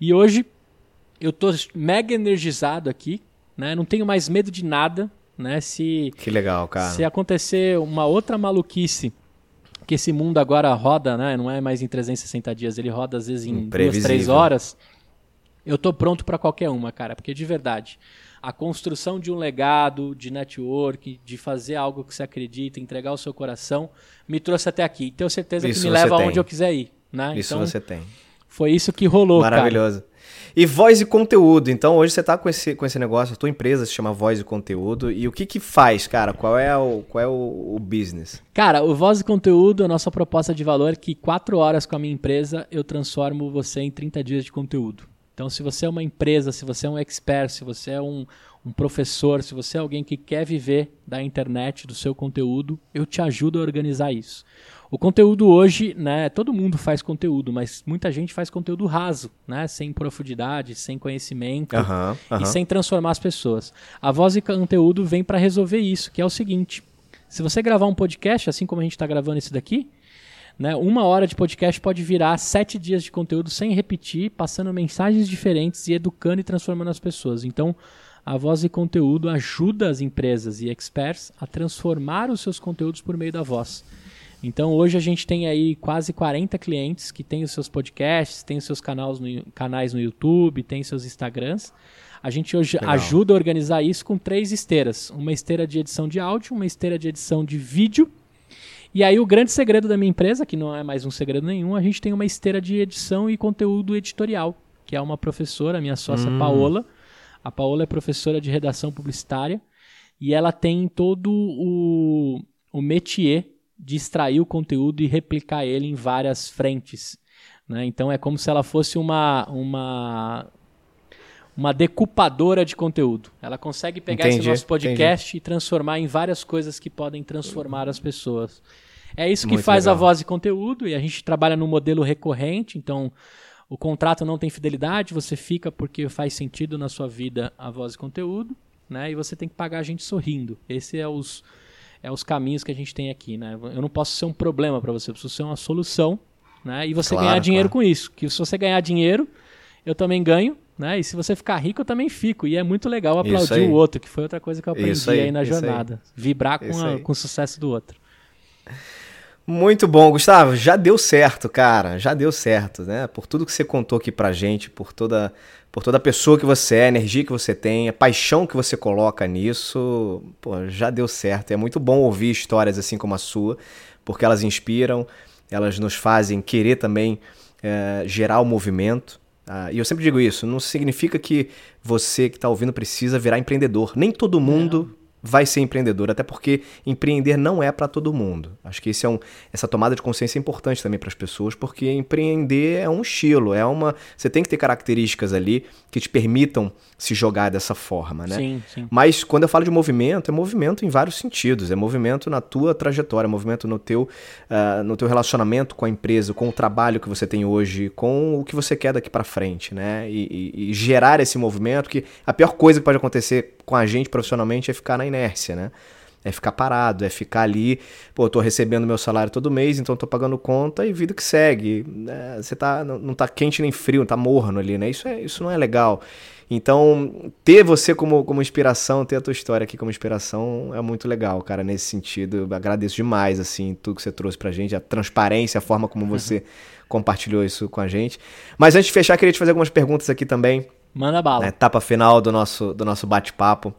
E hoje, eu tô mega energizado aqui, né? Não tenho mais medo de nada, né? Se que legal, cara. Se acontecer uma outra maluquice que esse mundo agora roda, né? Não é mais em 360 dias, ele roda às vezes em duas, três horas eu tô pronto para qualquer uma, cara, porque de verdade, a construção de um legado, de network, de fazer algo que você acredita, entregar o seu coração, me trouxe até aqui. E tenho certeza isso que me leva aonde eu quiser ir, né? Isso então, você tem. Foi isso que rolou, Maravilhoso. Cara. E voz e conteúdo. Então, hoje você está com esse, com esse negócio, a tua empresa se chama Voz e Conteúdo. E o que que faz, cara? Qual é o, qual é o, o business? Cara, o Voz e Conteúdo, a nossa proposta de valor é que quatro horas com a minha empresa eu transformo você em 30 dias de conteúdo. Então, se você é uma empresa, se você é um expert, se você é um, um professor, se você é alguém que quer viver da internet, do seu conteúdo, eu te ajudo a organizar isso. O conteúdo hoje, né, todo mundo faz conteúdo, mas muita gente faz conteúdo raso, né, sem profundidade, sem conhecimento uhum, uhum. e sem transformar as pessoas. A voz e conteúdo vem para resolver isso, que é o seguinte: se você gravar um podcast, assim como a gente está gravando esse daqui, né? Uma hora de podcast pode virar sete dias de conteúdo sem repetir, passando mensagens diferentes e educando e transformando as pessoas. Então, a voz e conteúdo ajuda as empresas e experts a transformar os seus conteúdos por meio da voz. Então, hoje a gente tem aí quase 40 clientes que têm os seus podcasts, têm os seus canais no, canais no YouTube, têm seus Instagrams. A gente hoje Legal. ajuda a organizar isso com três esteiras: uma esteira de edição de áudio, uma esteira de edição de vídeo e aí o grande segredo da minha empresa, que não é mais um segredo nenhum, a gente tem uma esteira de edição e conteúdo editorial, que é uma professora, minha sócia hum. Paola. A Paola é professora de redação publicitária e ela tem todo o, o métier de extrair o conteúdo e replicar ele em várias frentes. Né? Então é como se ela fosse uma, uma uma decupadora de conteúdo. Ela consegue pegar entendi, esse nosso podcast entendi. e transformar em várias coisas que podem transformar as pessoas. É isso que Muito faz legal. a voz e conteúdo, e a gente trabalha no modelo recorrente, então o contrato não tem fidelidade, você fica porque faz sentido na sua vida a voz e conteúdo, né? E você tem que pagar a gente sorrindo. Esse é os é os caminhos que a gente tem aqui, né? Eu não posso ser um problema para você, eu preciso ser uma solução, né? E você claro, ganhar dinheiro claro. com isso. Que se você ganhar dinheiro, eu também ganho, né? E se você ficar rico, eu também fico. E é muito legal aplaudir o outro, que foi outra coisa que eu aprendi aí, aí, na jornada. Aí. Vibrar com, a, com o sucesso do outro. Muito bom, Gustavo. Já deu certo, cara. Já deu certo, né? Por tudo que você contou aqui pra gente, por toda, por toda a pessoa que você é, a energia que você tem, a paixão que você coloca nisso, pô, já deu certo. É muito bom ouvir histórias assim como a sua, porque elas inspiram, elas nos fazem querer também é, gerar o movimento. Ah, e eu sempre digo isso, não significa que você que está ouvindo precisa virar empreendedor. Nem todo mundo vai ser empreendedor, até porque empreender não é para todo mundo. Acho que esse é um, essa tomada de consciência é importante também para as pessoas, porque empreender é um estilo, é uma, você tem que ter características ali que te permitam se jogar dessa forma, né? Sim, sim. Mas quando eu falo de movimento, é movimento em vários sentidos, é movimento na tua trajetória, é movimento no teu, uh, no teu relacionamento com a empresa, com o trabalho que você tem hoje, com o que você quer daqui para frente, né? E, e, e gerar esse movimento, que a pior coisa que pode acontecer com a gente profissionalmente é ficar na inércia, né? É ficar parado, é ficar ali, pô, tô recebendo meu salário todo mês, então tô pagando conta e vida que segue. Né? Você tá, não tá quente nem frio, tá morno ali, né? Isso, é, isso não é legal. Então, ter você como, como inspiração, ter a tua história aqui como inspiração é muito legal, cara, nesse sentido. Agradeço demais, assim, tudo que você trouxe pra gente, a transparência, a forma como você uhum. compartilhou isso com a gente. Mas antes de fechar, queria te fazer algumas perguntas aqui também. Manda bala. Na né? etapa final do nosso, do nosso bate-papo.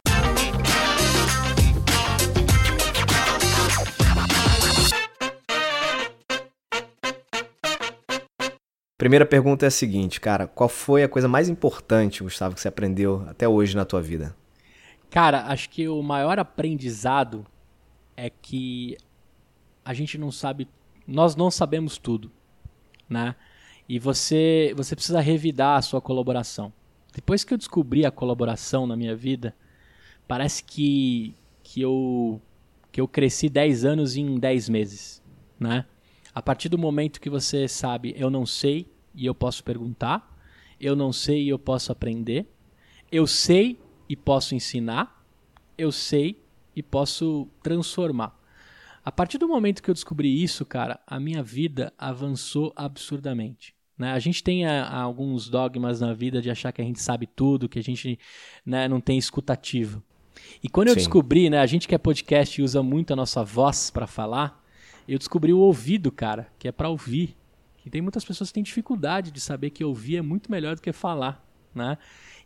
Primeira pergunta é a seguinte, cara, qual foi a coisa mais importante, Gustavo, que você aprendeu até hoje na tua vida? Cara, acho que o maior aprendizado é que a gente não sabe, nós não sabemos tudo, né? E você, você precisa revidar a sua colaboração. Depois que eu descobri a colaboração na minha vida, parece que, que, eu, que eu cresci 10 anos em 10 meses, né? A partir do momento que você sabe, eu não sei e eu posso perguntar, eu não sei e eu posso aprender, eu sei e posso ensinar, eu sei e posso transformar. A partir do momento que eu descobri isso, cara, a minha vida avançou absurdamente. Né? A gente tem a, a alguns dogmas na vida de achar que a gente sabe tudo, que a gente né, não tem escutativa. E quando eu Sim. descobri, né, a gente que é podcast e usa muito a nossa voz para falar, eu descobri o ouvido, cara, que é para ouvir. Que tem muitas pessoas que têm dificuldade de saber que ouvir é muito melhor do que falar, né?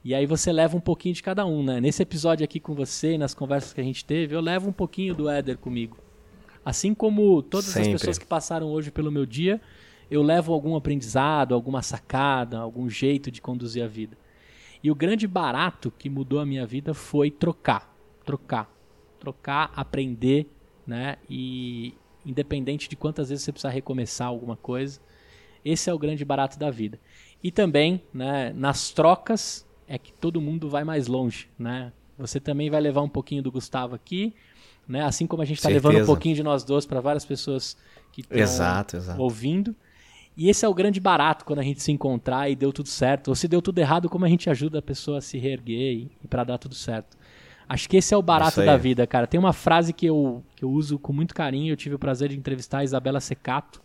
E aí você leva um pouquinho de cada um, né? Nesse episódio aqui com você, nas conversas que a gente teve, eu levo um pouquinho do Éder comigo. Assim como todas Sempre. as pessoas que passaram hoje pelo meu dia, eu levo algum aprendizado, alguma sacada, algum jeito de conduzir a vida. E o grande barato que mudou a minha vida foi trocar, trocar, trocar, aprender, né? E, independente de quantas vezes você precisar recomeçar alguma coisa. Esse é o grande barato da vida. E também, né, nas trocas é que todo mundo vai mais longe, né? Você também vai levar um pouquinho do Gustavo aqui, né? Assim como a gente está levando um pouquinho de nós dois para várias pessoas que estão ouvindo. E esse é o grande barato quando a gente se encontrar e deu tudo certo. Ou se deu tudo errado, como a gente ajuda a pessoa a se reerguer e, e para dar tudo certo. Acho que esse é o barato da vida, cara. Tem uma frase que eu, que eu uso com muito carinho. Eu tive o prazer de entrevistar a Isabela Secato.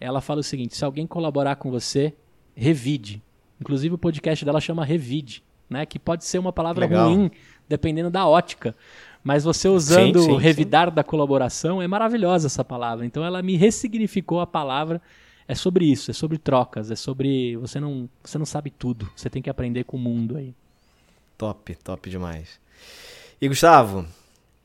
Ela fala o seguinte: se alguém colaborar com você, revide. Inclusive o podcast dela chama revide, né? Que pode ser uma palavra Legal. ruim, dependendo da ótica. Mas você usando sim, sim, revidar sim. da colaboração é maravilhosa essa palavra. Então ela me ressignificou a palavra. É sobre isso, é sobre trocas, é sobre você não, você não sabe tudo. Você tem que aprender com o mundo aí. Top, top demais. E Gustavo,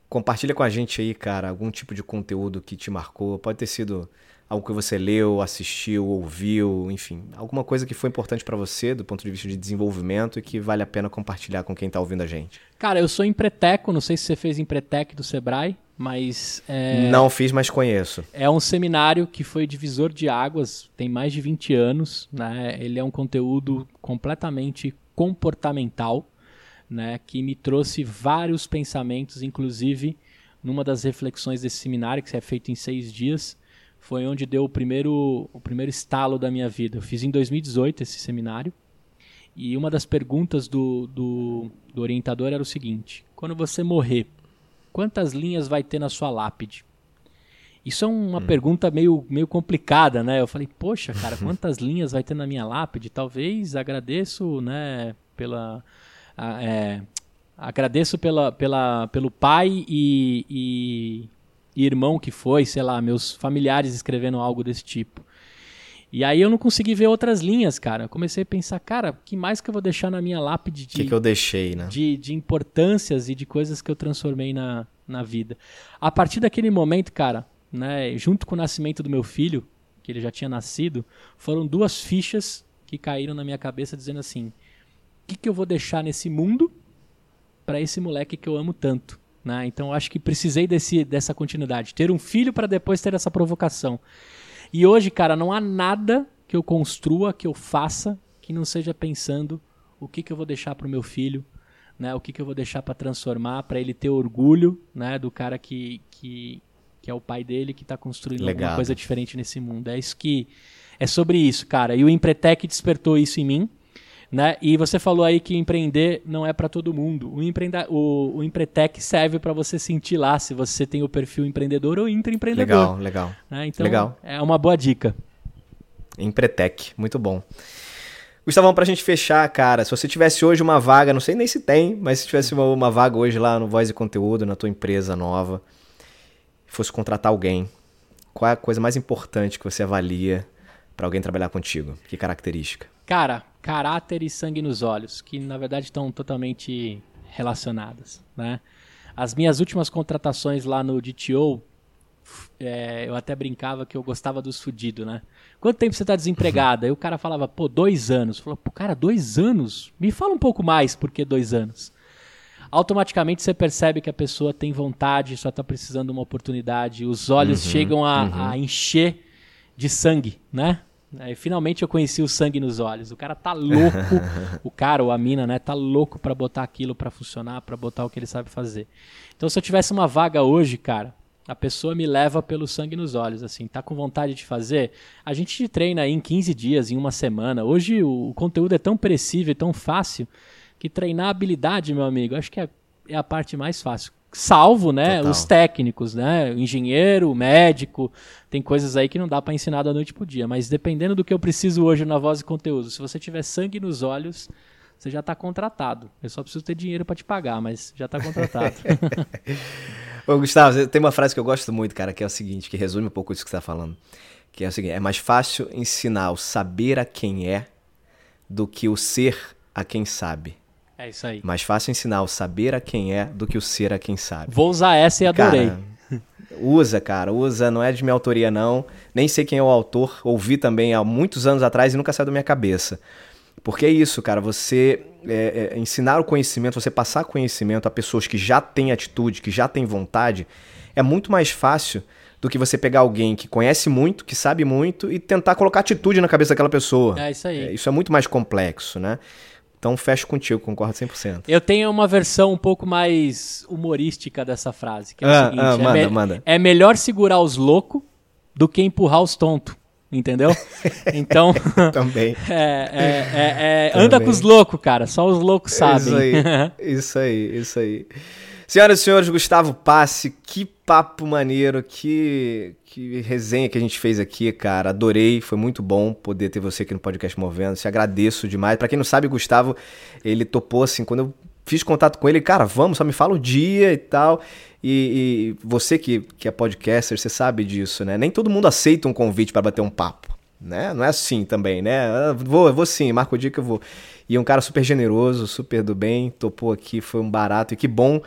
compartilha com a gente aí, cara, algum tipo de conteúdo que te marcou. Pode ter sido algo que você leu, assistiu, ouviu, enfim, alguma coisa que foi importante para você do ponto de vista de desenvolvimento e que vale a pena compartilhar com quem está ouvindo a gente. Cara, eu sou empreteco, não sei se você fez empretec do Sebrae, mas é... não fiz, mas conheço. É um seminário que foi divisor de águas, tem mais de 20 anos, né? Ele é um conteúdo completamente comportamental né, que me trouxe vários pensamentos, inclusive numa das reflexões desse seminário, que é feito em seis dias, foi onde deu o primeiro, o primeiro estalo da minha vida. Eu fiz em 2018 esse seminário, e uma das perguntas do, do, do orientador era o seguinte: quando você morrer, quantas linhas vai ter na sua lápide? Isso é uma hum. pergunta meio, meio complicada, né? Eu falei, poxa, cara, quantas linhas vai ter na minha lápide? Talvez agradeço, né, pela, é, agradeço pela, pela, pelo pai e, e, e, irmão que foi, sei lá, meus familiares escrevendo algo desse tipo. E aí eu não consegui ver outras linhas, cara. Eu comecei a pensar, cara, que mais que eu vou deixar na minha lápide de, que, que eu deixei, né? de, de importâncias e de coisas que eu transformei na, na vida. A partir daquele momento, cara, né, junto com o nascimento do meu filho, que ele já tinha nascido, foram duas fichas que caíram na minha cabeça dizendo assim: que, que eu vou deixar nesse mundo para esse moleque que eu amo tanto, Né? Então eu acho que precisei desse, dessa continuidade. Ter um filho para depois ter essa provocação. E hoje, cara, não há nada que eu construa, que eu faça, que não seja pensando o que, que eu vou deixar para o meu filho, né? O que, que eu vou deixar para transformar, para ele ter orgulho, né? Do cara que, que, que é o pai dele, que está construindo Legado. alguma coisa diferente nesse mundo. É isso que é sobre isso, cara. E o Empretec despertou isso em mim. Né? E você falou aí que empreender não é para todo mundo. O, empreenda o, o Empretec serve para você sentir lá se você tem o perfil empreendedor ou intraempreendedor. Legal, legal. Né? Então, Legal. é uma boa dica. Empretec, muito bom. Gustavão, pra gente fechar, cara, se você tivesse hoje uma vaga, não sei nem se tem, mas se tivesse uma, uma vaga hoje lá no Voz e Conteúdo, na tua empresa nova, fosse contratar alguém, qual é a coisa mais importante que você avalia para alguém trabalhar contigo? Que característica? Cara, caráter e sangue nos olhos, que na verdade estão totalmente relacionadas, né? As minhas últimas contratações lá no DTO, é, eu até brincava que eu gostava dos fudidos, né? Quanto tempo você tá desempregado? Aí o cara falava, pô, dois anos. Falou, pô, cara, dois anos? Me fala um pouco mais por que dois anos. Automaticamente você percebe que a pessoa tem vontade, só tá precisando de uma oportunidade. Os olhos chegam a, a encher de sangue, né? Aí, finalmente eu conheci o sangue nos olhos. O cara tá louco, o cara ou a mina, né, tá louco pra botar aquilo pra funcionar, pra botar o que ele sabe fazer. Então se eu tivesse uma vaga hoje, cara, a pessoa me leva pelo sangue nos olhos, assim, tá com vontade de fazer? A gente treina aí em 15 dias, em uma semana. Hoje o, o conteúdo é tão perecível e tão fácil que treinar habilidade, meu amigo, acho que é, é a parte mais fácil. Salvo, né, Total. os técnicos, né, o engenheiro, o médico, tem coisas aí que não dá pra ensinar da noite pro dia, mas dependendo do que eu preciso hoje na voz e conteúdo, se você tiver sangue nos olhos, você já tá contratado. Eu só preciso ter dinheiro pra te pagar, mas já tá contratado. Ô, Gustavo, tem uma frase que eu gosto muito, cara, que é o seguinte, que resume um pouco isso que você tá falando. Que é o seguinte, é mais fácil ensinar o saber a quem é do que o ser a quem sabe. É isso aí. Mais fácil ensinar o saber a quem é do que o ser a quem sabe. Vou usar essa e adorei. Cara, usa, cara, usa, não é de minha autoria não. Nem sei quem é o autor, ouvi também há muitos anos atrás e nunca saiu da minha cabeça. Porque é isso, cara, você é, é, ensinar o conhecimento, você passar conhecimento a pessoas que já têm atitude, que já têm vontade, é muito mais fácil do que você pegar alguém que conhece muito, que sabe muito e tentar colocar atitude na cabeça daquela pessoa. É isso aí. É, isso é muito mais complexo, né? Então fecho contigo, concordo 100%. Eu tenho uma versão um pouco mais humorística dessa frase, que é o Ah, seguinte, ah, é, manda, manda. é melhor segurar os loucos do que empurrar os tontos, entendeu? Então, Também. é, é, é, é, anda Também. com os loucos, cara, só os loucos sabem. Isso aí, isso aí, isso aí. Senhoras e senhores, Gustavo Passe, que papo maneiro, que, que resenha que a gente fez aqui, cara. Adorei, foi muito bom poder ter você aqui no podcast Movendo. Te agradeço demais. Pra quem não sabe, Gustavo, ele topou assim, quando eu fiz contato com ele, cara, vamos, só me fala o dia e tal. E, e você que, que é podcaster, você sabe disso, né? Nem todo mundo aceita um convite para bater um papo. Né? Não é assim também, né? Ah, Vou, vou sim, marco o dia que eu vou. E um cara super generoso, super do bem, topou aqui, foi um barato. E que bom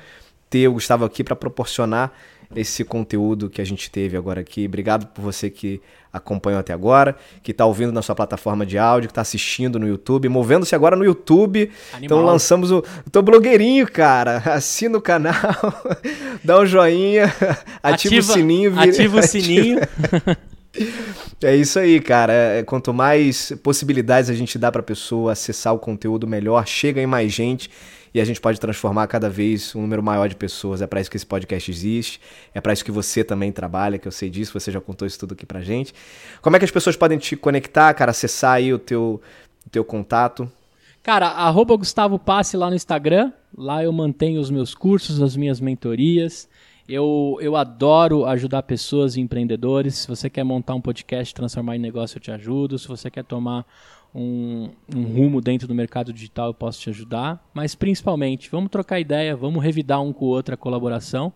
ter o Gustavo aqui para proporcionar esse conteúdo que a gente teve agora aqui. Obrigado por você que acompanhou até agora, que está ouvindo na sua plataforma de áudio, que está assistindo no YouTube, movendo-se agora no YouTube. Animal. Então lançamos o. Tô blogueirinho, cara. Assina o canal, dá um joinha, ativa, o sininho. vira- Ativa o sininho. É isso aí, cara. É, Quanto mais possibilidades a gente dá pra pessoa acessar o conteúdo melhor, chega em mais gente e a gente pode transformar cada vez um número maior de pessoas. É pra isso que esse podcast existe. É pra isso que você também trabalha, que eu sei disso, você já contou isso tudo aqui pra gente. Como é que as pessoas podem te conectar, cara, acessar aí o teu, o teu contato? Cara, arroba Gustavo Passe lá no Instagram. Lá eu mantenho os meus cursos, as minhas mentorias. Eu, eu adoro ajudar pessoas e empreendedores. Se você quer montar um podcast, transformar em negócio, eu te ajudo. Se você quer tomar um, um rumo dentro do mercado digital, eu posso te ajudar. Mas principalmente, vamos trocar ideia, vamos revidar um com o outro a colaboração.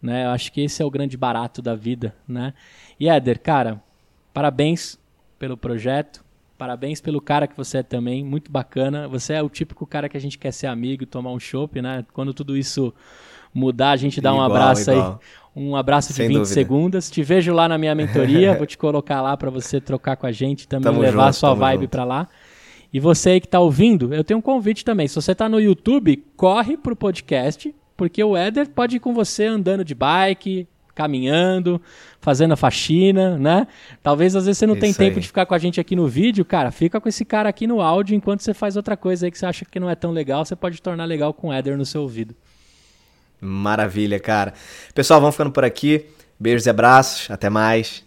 Né? Eu acho que esse é o grande barato da vida. Né? E Éder, cara, parabéns pelo projeto. Parabéns pelo cara que você é também, muito bacana. Você é o típico cara que a gente quer ser amigo, tomar um chopp, né? Quando tudo isso mudar, a gente dá um Igual, abraço aí. Um abraço de Sem 20 dúvida. segundos. Te vejo lá na minha mentoria, vou te colocar lá para você trocar com a gente, também Tamo levar a junto, sua vibe para lá. E você aí que tá ouvindo, eu tenho um convite também. Se você tá no YouTube, corre pro podcast porque o Éder pode ir com você andando de bike, caminhando, fazendo a faxina, né? Talvez às vezes você não Isso tem tempo aí. de ficar com a gente aqui no vídeo, cara, fica com esse cara aqui no áudio enquanto você faz outra coisa aí que você acha que não é tão legal, você pode tornar legal com o Éder no seu ouvido. Maravilha, cara. Pessoal, vamos ficando por aqui. Beijos e abraços. Até mais.